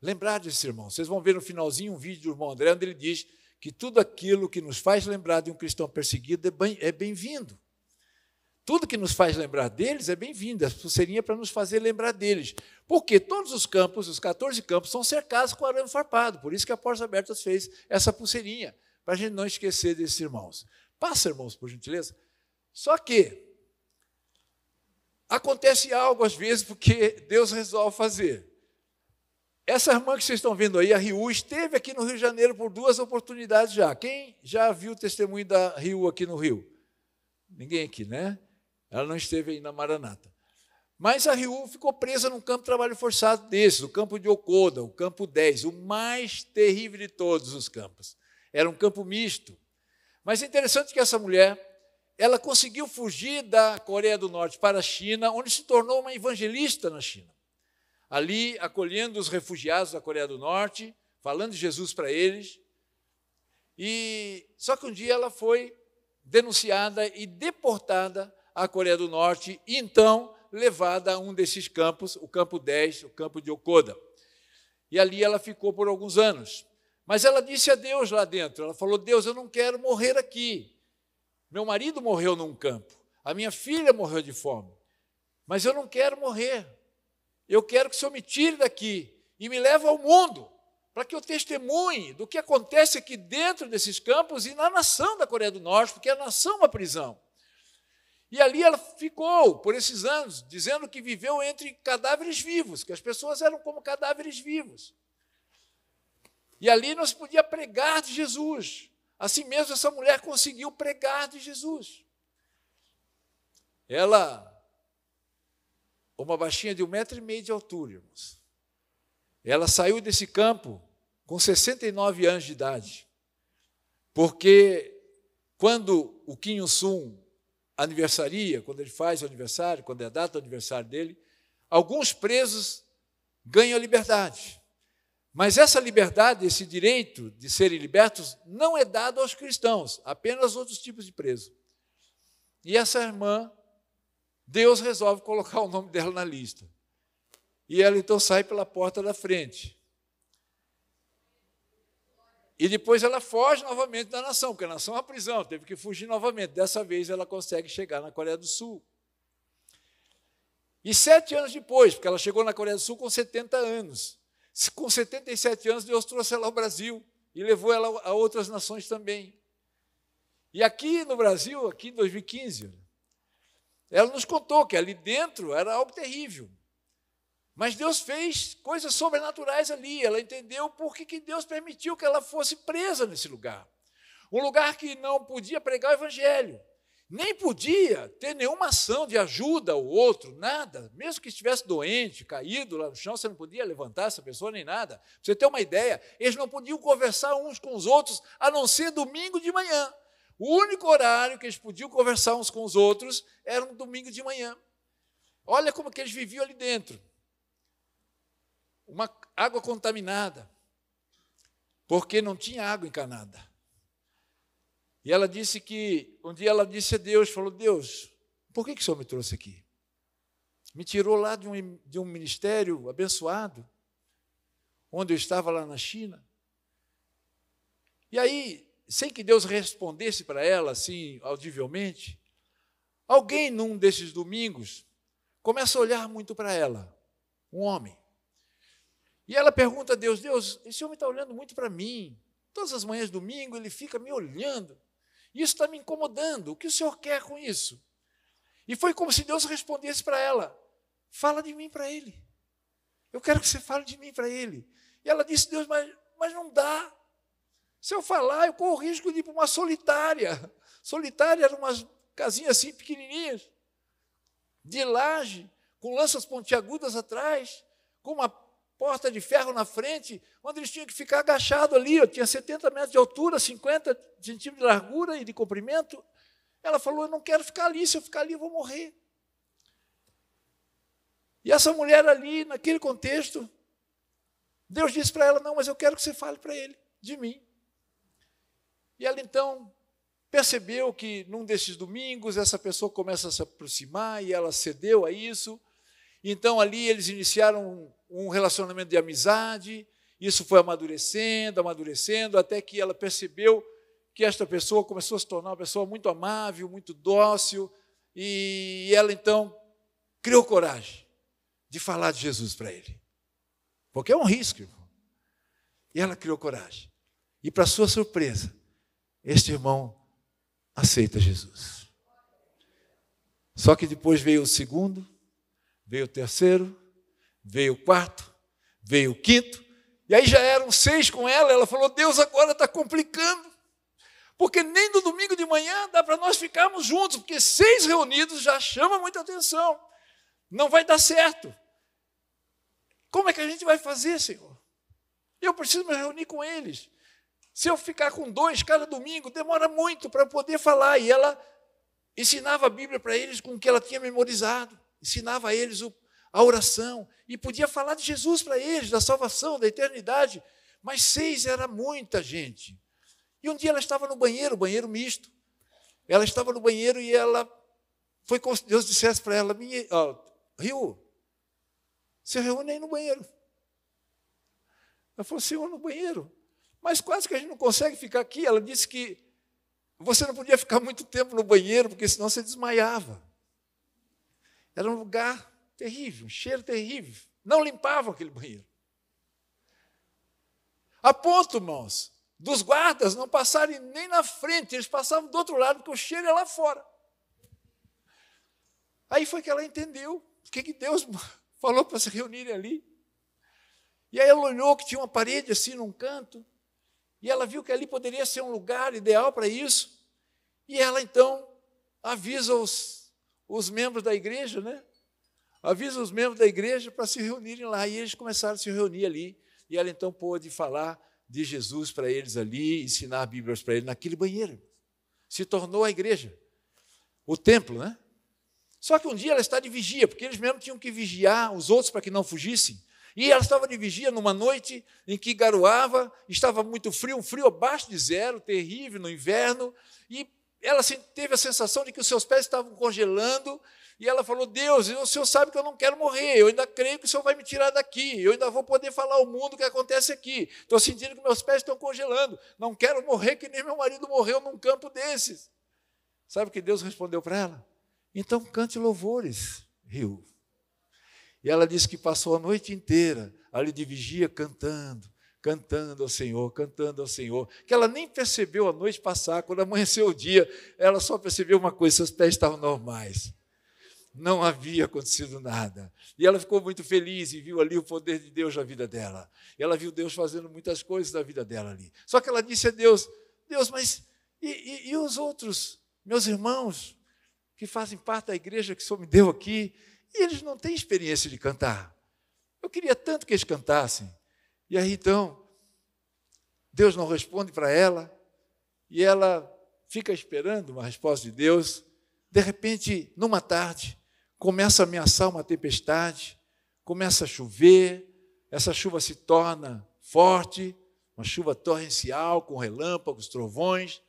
Lembrar desse irmão. Vocês vão ver no finalzinho um vídeo do irmão André, onde ele diz que tudo aquilo que nos faz lembrar de um cristão perseguido é bem-vindo. Tudo que nos faz lembrar deles é bem-vindo. A pulseirinha é para nos fazer lembrar deles. Porque todos os campos, os 14 campos, são cercados com arame farpado. Por isso que a Portas Abertas fez essa pulseirinha, para a gente não esquecer desses irmãos. Passa, irmãos, por gentileza. Só que acontece algo às vezes porque Deus resolve fazer. Essa irmã que vocês estão vendo aí, a Rio, esteve aqui no Rio de Janeiro por duas oportunidades já. Quem já viu o testemunho da Rio aqui no Rio? Ninguém aqui, né? Ela não esteve aí na Maranata. Mas a Rio ficou presa num campo de trabalho forçado desses, o campo de Okoda, o campo 10, o mais terrível de todos os campos. Era um campo misto. Mas é interessante que essa mulher, ela conseguiu fugir da Coreia do Norte para a China, onde se tornou uma evangelista na China ali acolhendo os refugiados da Coreia do Norte, falando de Jesus para eles. E só que um dia ela foi denunciada e deportada à Coreia do Norte e então levada a um desses campos, o campo 10, o campo de Okoda. E ali ela ficou por alguns anos. Mas ela disse a Deus lá dentro, ela falou: "Deus, eu não quero morrer aqui. Meu marido morreu num campo, a minha filha morreu de fome, mas eu não quero morrer. Eu quero que o Senhor me tire daqui e me leve ao mundo, para que eu testemunhe do que acontece aqui dentro desses campos e na nação da Coreia do Norte, porque a nação é uma prisão. E ali ela ficou por esses anos, dizendo que viveu entre cadáveres vivos, que as pessoas eram como cadáveres vivos. E ali não se podia pregar de Jesus. Assim mesmo, essa mulher conseguiu pregar de Jesus. Ela uma baixinha de um metro e meio de altura, irmãos. Ela saiu desse campo com 69 anos de idade, porque quando o Kim Il-sung aniversaria, quando ele faz o aniversário, quando é a data do aniversário dele, alguns presos ganham liberdade. Mas essa liberdade, esse direito de serem libertos, não é dado aos cristãos, apenas outros tipos de presos. E essa irmã Deus resolve colocar o nome dela na lista. E ela então sai pela porta da frente. E depois ela foge novamente da nação, porque a nação é uma prisão, teve que fugir novamente. Dessa vez ela consegue chegar na Coreia do Sul. E sete anos depois, porque ela chegou na Coreia do Sul com 70 anos. Com 77 anos, Deus trouxe ela ao Brasil e levou ela a outras nações também. E aqui no Brasil, aqui em 2015, ela nos contou que ali dentro era algo terrível. Mas Deus fez coisas sobrenaturais ali. Ela entendeu por que, que Deus permitiu que ela fosse presa nesse lugar. Um lugar que não podia pregar o evangelho. Nem podia ter nenhuma ação de ajuda ao outro, nada. Mesmo que estivesse doente, caído lá no chão, você não podia levantar essa pessoa nem nada. Pra você ter uma ideia, eles não podiam conversar uns com os outros, a não ser domingo de manhã. O único horário que eles podiam conversar uns com os outros era um domingo de manhã. Olha como que eles viviam ali dentro. Uma água contaminada, porque não tinha água encanada. E ela disse que, um dia ela disse a Deus, falou, Deus, por que, que o Senhor me trouxe aqui? Me tirou lá de um, de um ministério abençoado, onde eu estava lá na China. E aí, sem que Deus respondesse para ela assim, audivelmente, alguém num desses domingos começa a olhar muito para ela, um homem. E ela pergunta a Deus: Deus, esse homem está olhando muito para mim. Todas as manhãs domingo ele fica me olhando. Isso está me incomodando. O que o senhor quer com isso? E foi como se Deus respondesse para ela: Fala de mim para ele. Eu quero que você fale de mim para ele. E ela disse: Deus, mas, mas não dá. Se eu falar, eu corro o risco de ir para uma solitária. Solitária eram umas casinhas assim pequenininhas, de laje, com lanças pontiagudas atrás, com uma porta de ferro na frente, onde eles tinham que ficar agachados ali. Eu tinha 70 metros de altura, 50 centímetros de largura e de comprimento. Ela falou: Eu não quero ficar ali, se eu ficar ali eu vou morrer. E essa mulher ali, naquele contexto, Deus disse para ela: Não, mas eu quero que você fale para ele, de mim. E ela então percebeu que num desses domingos essa pessoa começa a se aproximar e ela cedeu a isso. Então ali eles iniciaram um relacionamento de amizade. Isso foi amadurecendo, amadurecendo, até que ela percebeu que esta pessoa começou a se tornar uma pessoa muito amável, muito dócil, e ela então criou coragem de falar de Jesus para ele. Porque é um risco, irmão. E ela criou coragem. E para sua surpresa, este irmão aceita Jesus. Só que depois veio o segundo, veio o terceiro, veio o quarto, veio o quinto, e aí já eram seis com ela. Ela falou: Deus agora está complicando, porque nem no domingo de manhã dá para nós ficarmos juntos, porque seis reunidos já chama muita atenção, não vai dar certo. Como é que a gente vai fazer, Senhor? Eu preciso me reunir com eles. Se eu ficar com dois cada domingo, demora muito para poder falar. E ela ensinava a Bíblia para eles com o que ela tinha memorizado, ensinava a eles a oração, e podia falar de Jesus para eles, da salvação, da eternidade. Mas seis era muita gente. E um dia ela estava no banheiro, banheiro misto. Ela estava no banheiro e ela foi como se Deus dissesse para ela: ó, Rio, se reúne aí no banheiro. Ela falou: Senhor, no banheiro. Mas quase que a gente não consegue ficar aqui. Ela disse que você não podia ficar muito tempo no banheiro, porque senão você desmaiava. Era um lugar terrível, um cheiro terrível. Não limpavam aquele banheiro. A ponto, irmãos, dos guardas não passarem nem na frente, eles passavam do outro lado, porque o cheiro é lá fora. Aí foi que ela entendeu o que, que Deus [laughs] falou para se reunirem ali. E aí ela olhou que tinha uma parede assim num canto, e ela viu que ali poderia ser um lugar ideal para isso. E ela então avisa os, os membros da igreja, né? Avisa os membros da igreja para se reunirem lá. E eles começaram a se reunir ali. E ela então pôde falar de Jesus para eles ali, ensinar Bíblias para eles naquele banheiro. Se tornou a igreja, o templo, né? Só que um dia ela está de vigia, porque eles mesmos tinham que vigiar os outros para que não fugissem. E ela estava de vigia numa noite em que garoava, estava muito frio, um frio abaixo de zero, terrível no inverno, e ela teve a sensação de que os seus pés estavam congelando, e ela falou: Deus, o Senhor sabe que eu não quero morrer, eu ainda creio que o Senhor vai me tirar daqui, eu ainda vou poder falar ao mundo o que acontece aqui. Estou sentindo que meus pés estão congelando, não quero morrer que nem meu marido morreu num campo desses. Sabe o que Deus respondeu para ela? Então cante louvores, Rio. E ela disse que passou a noite inteira ali de vigia cantando, cantando ao Senhor, cantando ao Senhor, que ela nem percebeu a noite passar, quando amanheceu o dia, ela só percebeu uma coisa: seus pés estavam normais. Não havia acontecido nada. E ela ficou muito feliz e viu ali o poder de Deus na vida dela. E ela viu Deus fazendo muitas coisas na vida dela ali. Só que ela disse a Deus: Deus, mas e, e, e os outros, meus irmãos, que fazem parte da igreja que o Senhor me deu aqui, e eles não têm experiência de cantar. Eu queria tanto que eles cantassem. E aí então, Deus não responde para ela, e ela fica esperando uma resposta de Deus. De repente, numa tarde, começa a ameaçar uma tempestade, começa a chover, essa chuva se torna forte, uma chuva torrencial, com relâmpagos, trovões,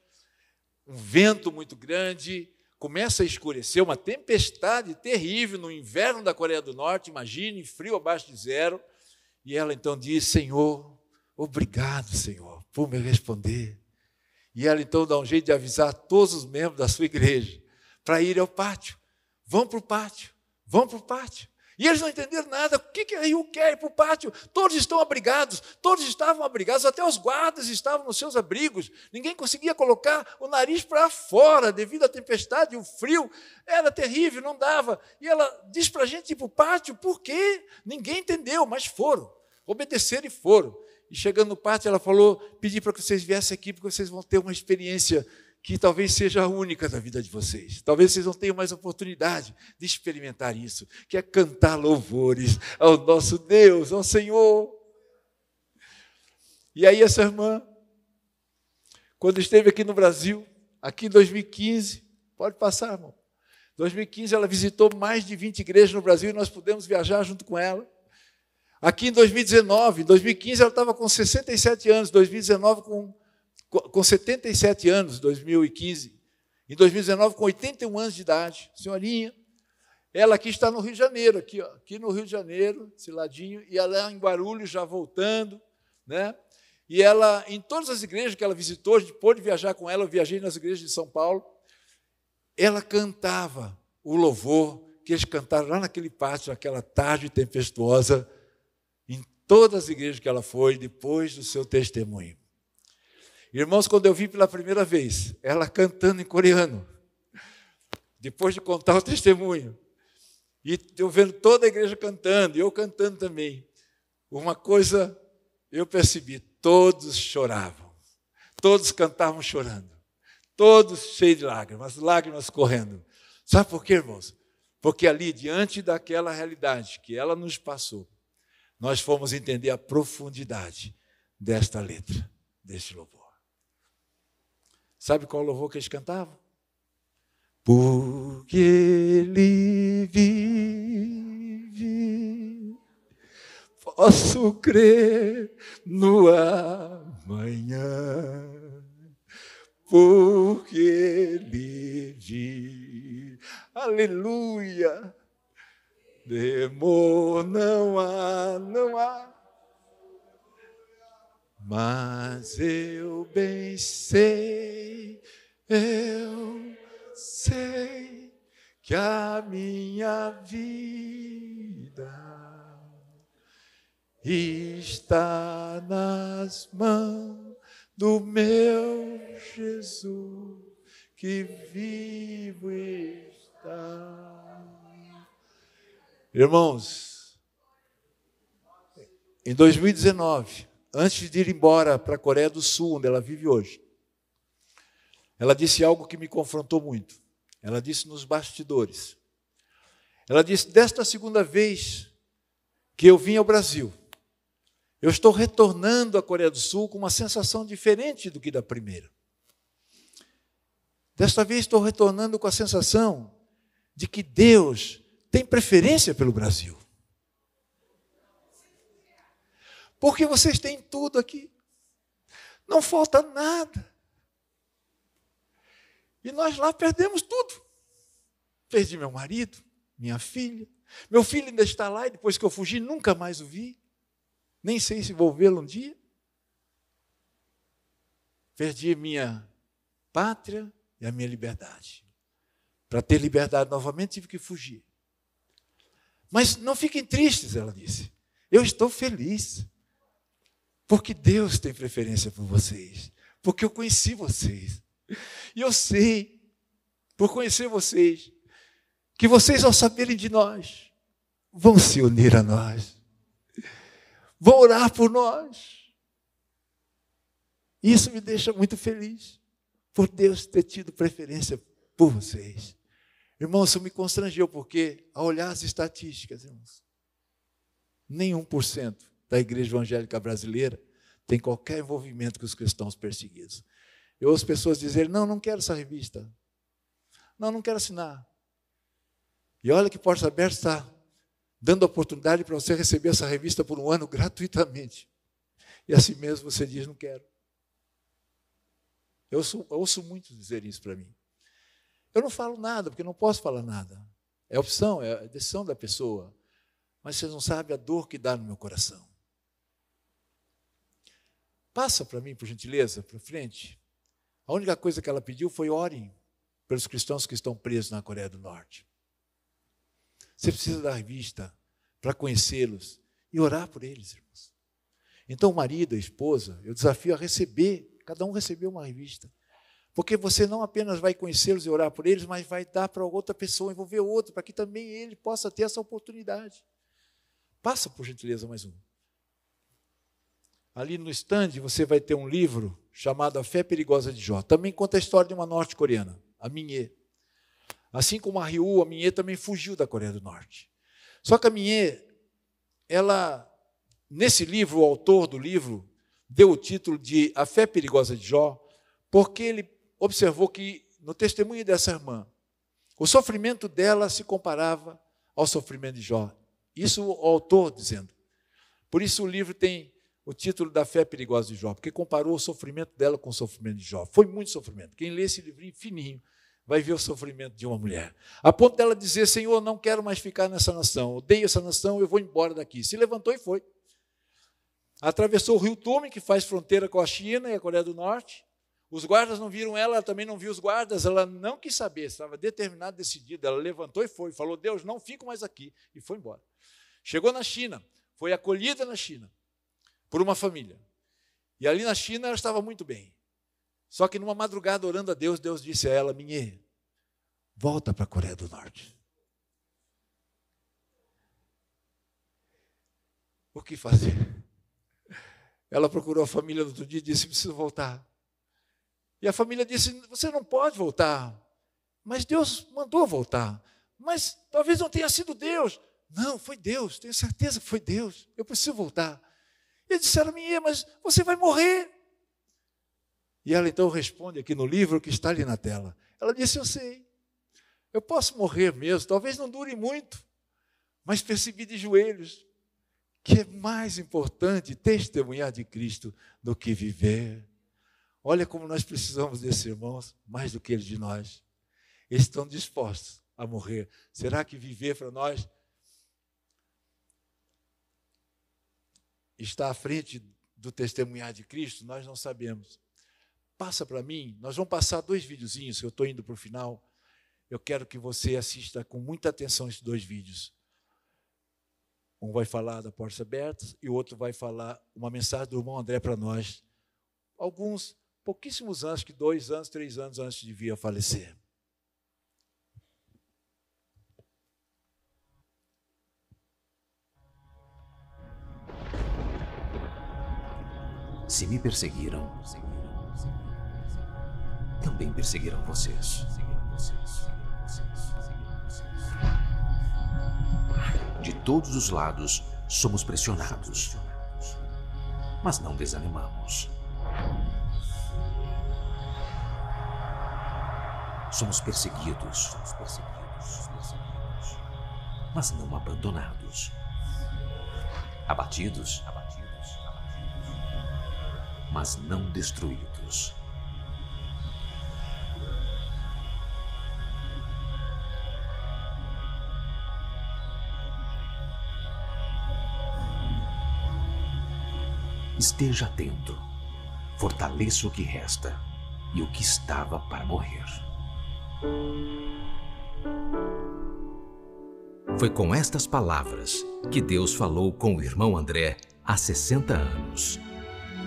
um vento muito grande, começa a escurecer, uma tempestade terrível no inverno da Coreia do Norte, imagine, frio abaixo de zero. E ela então diz: Senhor, obrigado, Senhor, por me responder. E ela então dá um jeito de avisar todos os membros da sua igreja para ir ao pátio. Vão para o pátio, vão para o pátio. E eles não entenderam nada. O que, que a Rio quer ir para o pátio? Todos estão abrigados, todos estavam abrigados, até os guardas estavam nos seus abrigos. Ninguém conseguia colocar o nariz para fora devido à tempestade, o frio. Era terrível, não dava. E ela diz para a gente ir para o pátio, por quê? Ninguém entendeu, mas foram. Obedeceram e foram. E chegando no pátio, ela falou: pedi para que vocês viessem aqui, porque vocês vão ter uma experiência que talvez seja a única da vida de vocês. Talvez vocês não tenham mais oportunidade de experimentar isso, que é cantar louvores ao nosso Deus, ao Senhor. E aí essa irmã, quando esteve aqui no Brasil, aqui em 2015, pode passar, irmão. 2015 ela visitou mais de 20 igrejas no Brasil e nós pudemos viajar junto com ela. Aqui em 2019, em 2015 ela estava com 67 anos, 2019 com com 77 anos, 2015, em 2019, com 81 anos de idade, senhorinha. Ela aqui está no Rio de Janeiro, aqui, ó, aqui no Rio de Janeiro, esse ladinho, e ela é em Guarulhos já voltando, né? E ela, em todas as igrejas que ela visitou, a gente pôde viajar com ela, eu viajei nas igrejas de São Paulo, ela cantava o louvor que eles cantaram lá naquele pátio, naquela tarde tempestuosa, em todas as igrejas que ela foi, depois do seu testemunho. Irmãos, quando eu vi pela primeira vez, ela cantando em coreano, depois de contar o testemunho, e eu vendo toda a igreja cantando, e eu cantando também, uma coisa eu percebi: todos choravam, todos cantavam chorando, todos cheios de lágrimas, lágrimas correndo. Sabe por quê, irmãos? Porque ali, diante daquela realidade que ela nos passou, nós fomos entender a profundidade desta letra, deste louvor. Sabe qual louvor que eles cantavam? Porque ele vive, posso crer no amanhã, porque ele vive. Aleluia! Demor não há, não há mas eu bem sei, eu sei que a minha vida está nas mãos do meu Jesus que vivo está. Irmãos, em 2019, antes de ir embora para a Coreia do Sul, onde ela vive hoje, ela disse algo que me confrontou muito. Ela disse nos bastidores. Ela disse: Desta segunda vez que eu vim ao Brasil, eu estou retornando à Coreia do Sul com uma sensação diferente do que da primeira. Desta vez estou retornando com a sensação de que Deus tem preferência pelo Brasil. Porque vocês têm tudo aqui. Não falta nada. E nós lá perdemos tudo. Perdi meu marido, minha filha. Meu filho ainda está lá e depois que eu fugi, nunca mais o vi. Nem sei se vou vê-lo um dia. Perdi minha pátria e a minha liberdade. Para ter liberdade novamente, tive que fugir. Mas não fiquem tristes, ela disse. Eu estou feliz. Porque Deus tem preferência por vocês. Porque eu conheci vocês. E eu sei, por conhecer vocês, que vocês, ao saberem de nós, vão se unir a nós. Vão orar por nós. Isso me deixa muito feliz, por Deus ter tido preferência por vocês. Irmãos, isso me constrangeu, porque, ao olhar as estatísticas, irmãos, nem por cento da igreja evangélica brasileira tem qualquer envolvimento com os cristãos perseguidos. Eu ouço pessoas dizerem: não, não quero essa revista. Não, não quero assinar. E olha que Porta Aberta está dando oportunidade para você receber essa revista por um ano gratuitamente. E assim mesmo você diz: não quero. Eu ouço, eu ouço muito dizer isso para mim. Eu não falo nada, porque não posso falar nada. É opção, é decisão da pessoa. Mas vocês não sabem a dor que dá no meu coração. Passa para mim, por gentileza, para frente. A única coisa que ela pediu foi orem pelos cristãos que estão presos na Coreia do Norte. Você precisa da revista para conhecê-los e orar por eles, irmãos. Então, marido, esposa, eu desafio a receber, cada um receber uma revista. Porque você não apenas vai conhecê-los e orar por eles, mas vai dar para outra pessoa, envolver outro, para que também ele possa ter essa oportunidade. Passa, por gentileza, mais um. Ali no stand você vai ter um livro chamado A Fé Perigosa de Jó. Também conta a história de uma norte-coreana, a Minhê. Assim como a Ryu, a Minhê também fugiu da Coreia do Norte. Só que a Minhê, ela, nesse livro, o autor do livro, deu o título de A Fé Perigosa de Jó, porque ele observou que, no testemunho dessa irmã, o sofrimento dela se comparava ao sofrimento de Jó. Isso o autor dizendo. Por isso o livro tem o título da fé perigosa de Jó, porque comparou o sofrimento dela com o sofrimento de Jó. Foi muito sofrimento. Quem lê esse livrinho fininho vai ver o sofrimento de uma mulher. A ponto dela dizer: Senhor, não quero mais ficar nessa nação, odeio essa nação, eu vou embora daqui. Se levantou e foi. Atravessou o rio Tume, que faz fronteira com a China e a Coreia do Norte. Os guardas não viram ela, ela também não viu os guardas, ela não quis saber, estava determinada, decidida. Ela levantou e foi, falou: Deus, não fico mais aqui, e foi embora. Chegou na China, foi acolhida na China por uma família. E ali na China ela estava muito bem. Só que numa madrugada, orando a Deus, Deus disse a ela: Minhê, volta para a Coreia do Norte. O que fazer? Ela procurou a família no outro dia e disse: Preciso voltar. E a família disse: Você não pode voltar. Mas Deus mandou voltar. Mas talvez não tenha sido Deus. Não, foi Deus, tenho certeza que foi Deus. Eu preciso voltar. E eles disseram: Minha, mas você vai morrer. E ela então responde aqui no livro que está ali na tela. Ela disse: Eu sei. Eu posso morrer mesmo, talvez não dure muito, mas percebi de joelhos que é mais importante testemunhar de Cristo do que viver. Olha como nós precisamos desses irmãos, mais do que eles de nós. Eles estão dispostos a morrer. Será que viver para nós está à frente do testemunhar de Cristo? Nós não sabemos. Passa para mim, nós vamos passar dois videozinhos, eu estou indo para o final. Eu quero que você assista com muita atenção esses dois vídeos. Um vai falar da porta aberta e o outro vai falar uma mensagem do irmão André para nós. Alguns pouquíssimos anos, que dois anos, três anos antes de vir a falecer. Se me perseguiram, também perseguirão vocês. De todos os lados, somos pressionados, mas não desanimamos. Somos perseguidos, mas não abandonados. Abatidos, mas não destruídos. Esteja atento, fortaleça o que resta e o que estava para morrer. Foi com estas palavras que Deus falou com o irmão André há 60 anos.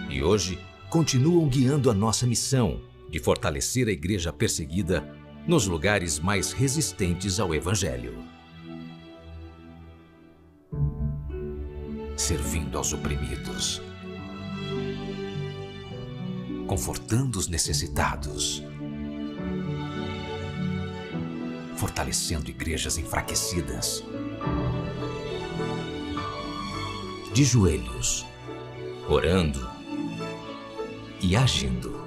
E hoje continuam guiando a nossa missão de fortalecer a igreja perseguida nos lugares mais resistentes ao Evangelho. Servindo aos oprimidos, confortando os necessitados fortalecendo igrejas enfraquecidas. De joelhos, orando e agindo.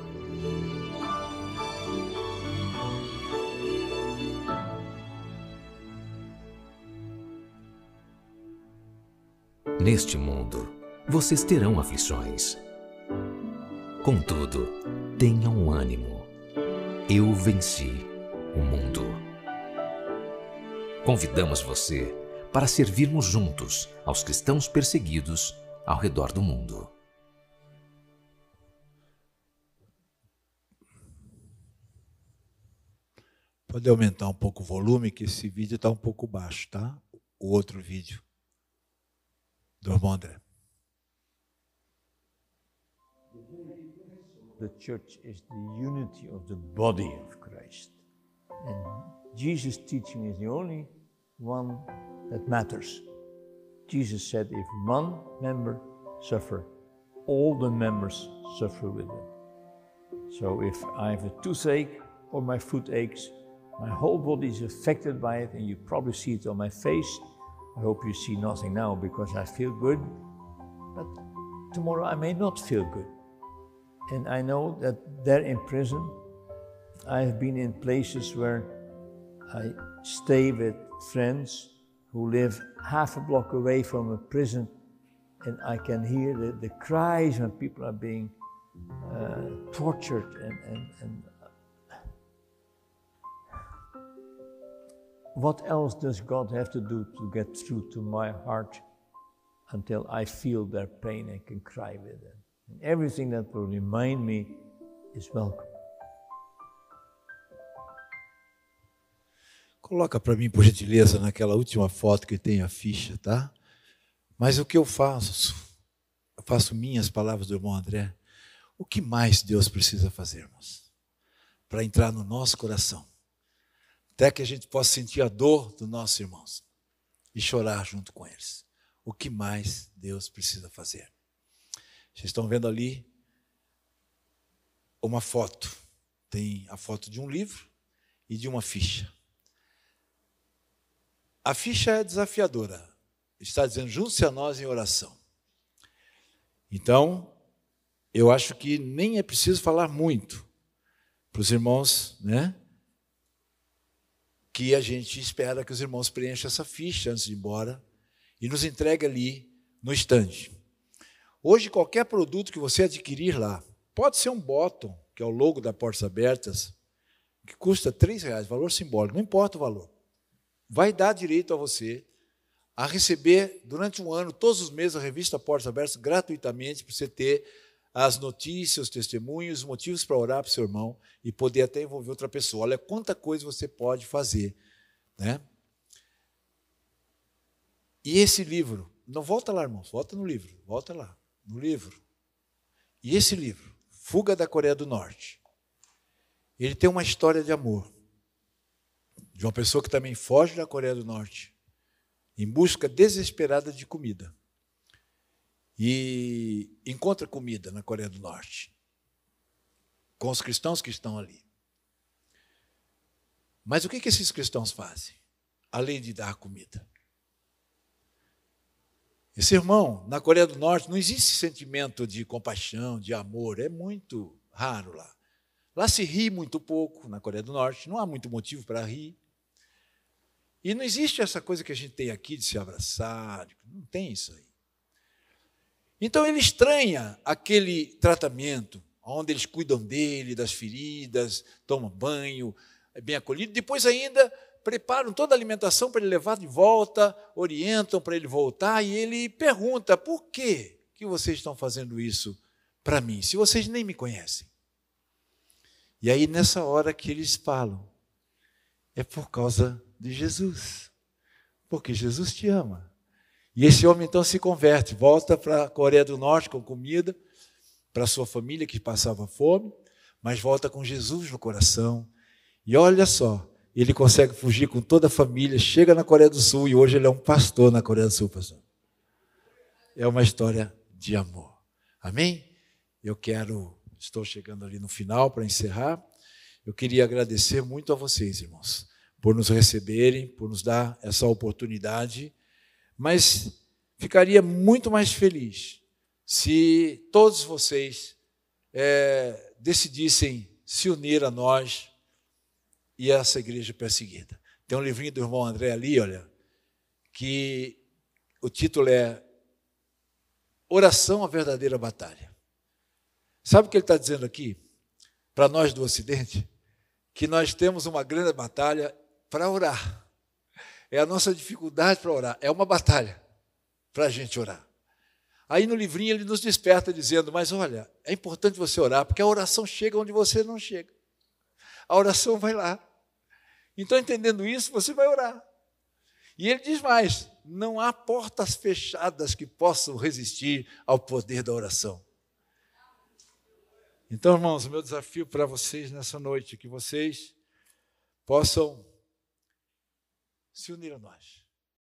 Neste mundo, vocês terão aflições. Contudo, tenham ânimo. Eu venci o mundo convidamos você para servirmos juntos aos cristãos perseguidos ao redor do mundo. Pode aumentar um pouco o volume, que esse vídeo está um pouco baixo, tá? O outro vídeo. do irmão André. The church is the unity of the body of Christ. And Jesus' teaching is the only one that matters. Jesus said, if one member suffer, all the members suffer with it. So if I have a toothache or my foot aches, my whole body is affected by it, and you probably see it on my face. I hope you see nothing now because I feel good, but tomorrow I may not feel good. And I know that there in prison, I have been in places where I stay with friends who live half a block away from a prison, and I can hear the, the cries when people are being uh, tortured and, and, and what else does God have to do to get through to my heart until I feel their pain and can cry with them? And everything that will remind me is welcome. Coloca para mim, por gentileza, naquela última foto que tem a ficha, tá? Mas o que eu faço? Eu faço minhas palavras do irmão André. O que mais Deus precisa fazermos para entrar no nosso coração? Até que a gente possa sentir a dor dos nossos irmãos e chorar junto com eles. O que mais Deus precisa fazer? Vocês estão vendo ali uma foto. Tem a foto de um livro e de uma ficha. A ficha é desafiadora. Está dizendo, junte-se a nós em oração. Então, eu acho que nem é preciso falar muito para os irmãos, né? Que a gente espera que os irmãos preencham essa ficha antes de ir embora e nos entregue ali no estande. Hoje, qualquer produto que você adquirir lá, pode ser um bottom, que é o logo da Portas Abertas, que custa três reais, valor simbólico, não importa o valor vai dar direito a você a receber durante um ano, todos os meses, a revista Portas Abertas gratuitamente, para você ter as notícias, os testemunhos, os motivos para orar para o seu irmão e poder até envolver outra pessoa. Olha quanta coisa você pode fazer. Né? E esse livro, não volta lá, irmãos, volta no livro, volta lá, no livro. E esse livro, Fuga da Coreia do Norte, ele tem uma história de amor de uma pessoa que também foge da Coreia do Norte, em busca desesperada de comida. E encontra comida na Coreia do Norte, com os cristãos que estão ali. Mas o que, esses cristãos fazem, além de dar comida? Esse irmão, na Coreia do Norte, não existe sentimento de compaixão, de amor, é muito raro lá. Lá se ri muito pouco, na Coreia do Norte, não há muito motivo para rir. E não existe essa coisa que a gente tem aqui de se abraçar, não tem isso aí. Então ele estranha aquele tratamento, onde eles cuidam dele, das feridas, tomam banho, é bem acolhido, depois ainda preparam toda a alimentação para ele levar de volta, orientam para ele voltar, e ele pergunta: por que, que vocês estão fazendo isso para mim, se vocês nem me conhecem? E aí, nessa hora que eles falam, é por causa de Jesus. Porque Jesus te ama. E esse homem então se converte, volta para a Coreia do Norte com comida, para sua família que passava fome, mas volta com Jesus no coração. E olha só, ele consegue fugir com toda a família, chega na Coreia do Sul e hoje ele é um pastor na Coreia do Sul, pastor. É uma história de amor. Amém? Eu quero, estou chegando ali no final para encerrar. Eu queria agradecer muito a vocês, irmãos por nos receberem, por nos dar essa oportunidade, mas ficaria muito mais feliz se todos vocês é, decidissem se unir a nós e a essa igreja perseguida. Tem um livrinho do irmão André ali, olha, que o título é Oração à Verdadeira Batalha. Sabe o que ele está dizendo aqui? Para nós do Ocidente, que nós temos uma grande batalha para orar. É a nossa dificuldade para orar. É uma batalha para a gente orar. Aí no livrinho ele nos desperta dizendo: Mas olha, é importante você orar, porque a oração chega onde você não chega. A oração vai lá. Então, entendendo isso, você vai orar. E ele diz mais: não há portas fechadas que possam resistir ao poder da oração. Então, irmãos, o meu desafio para vocês nessa noite é que vocês possam se unir a nós.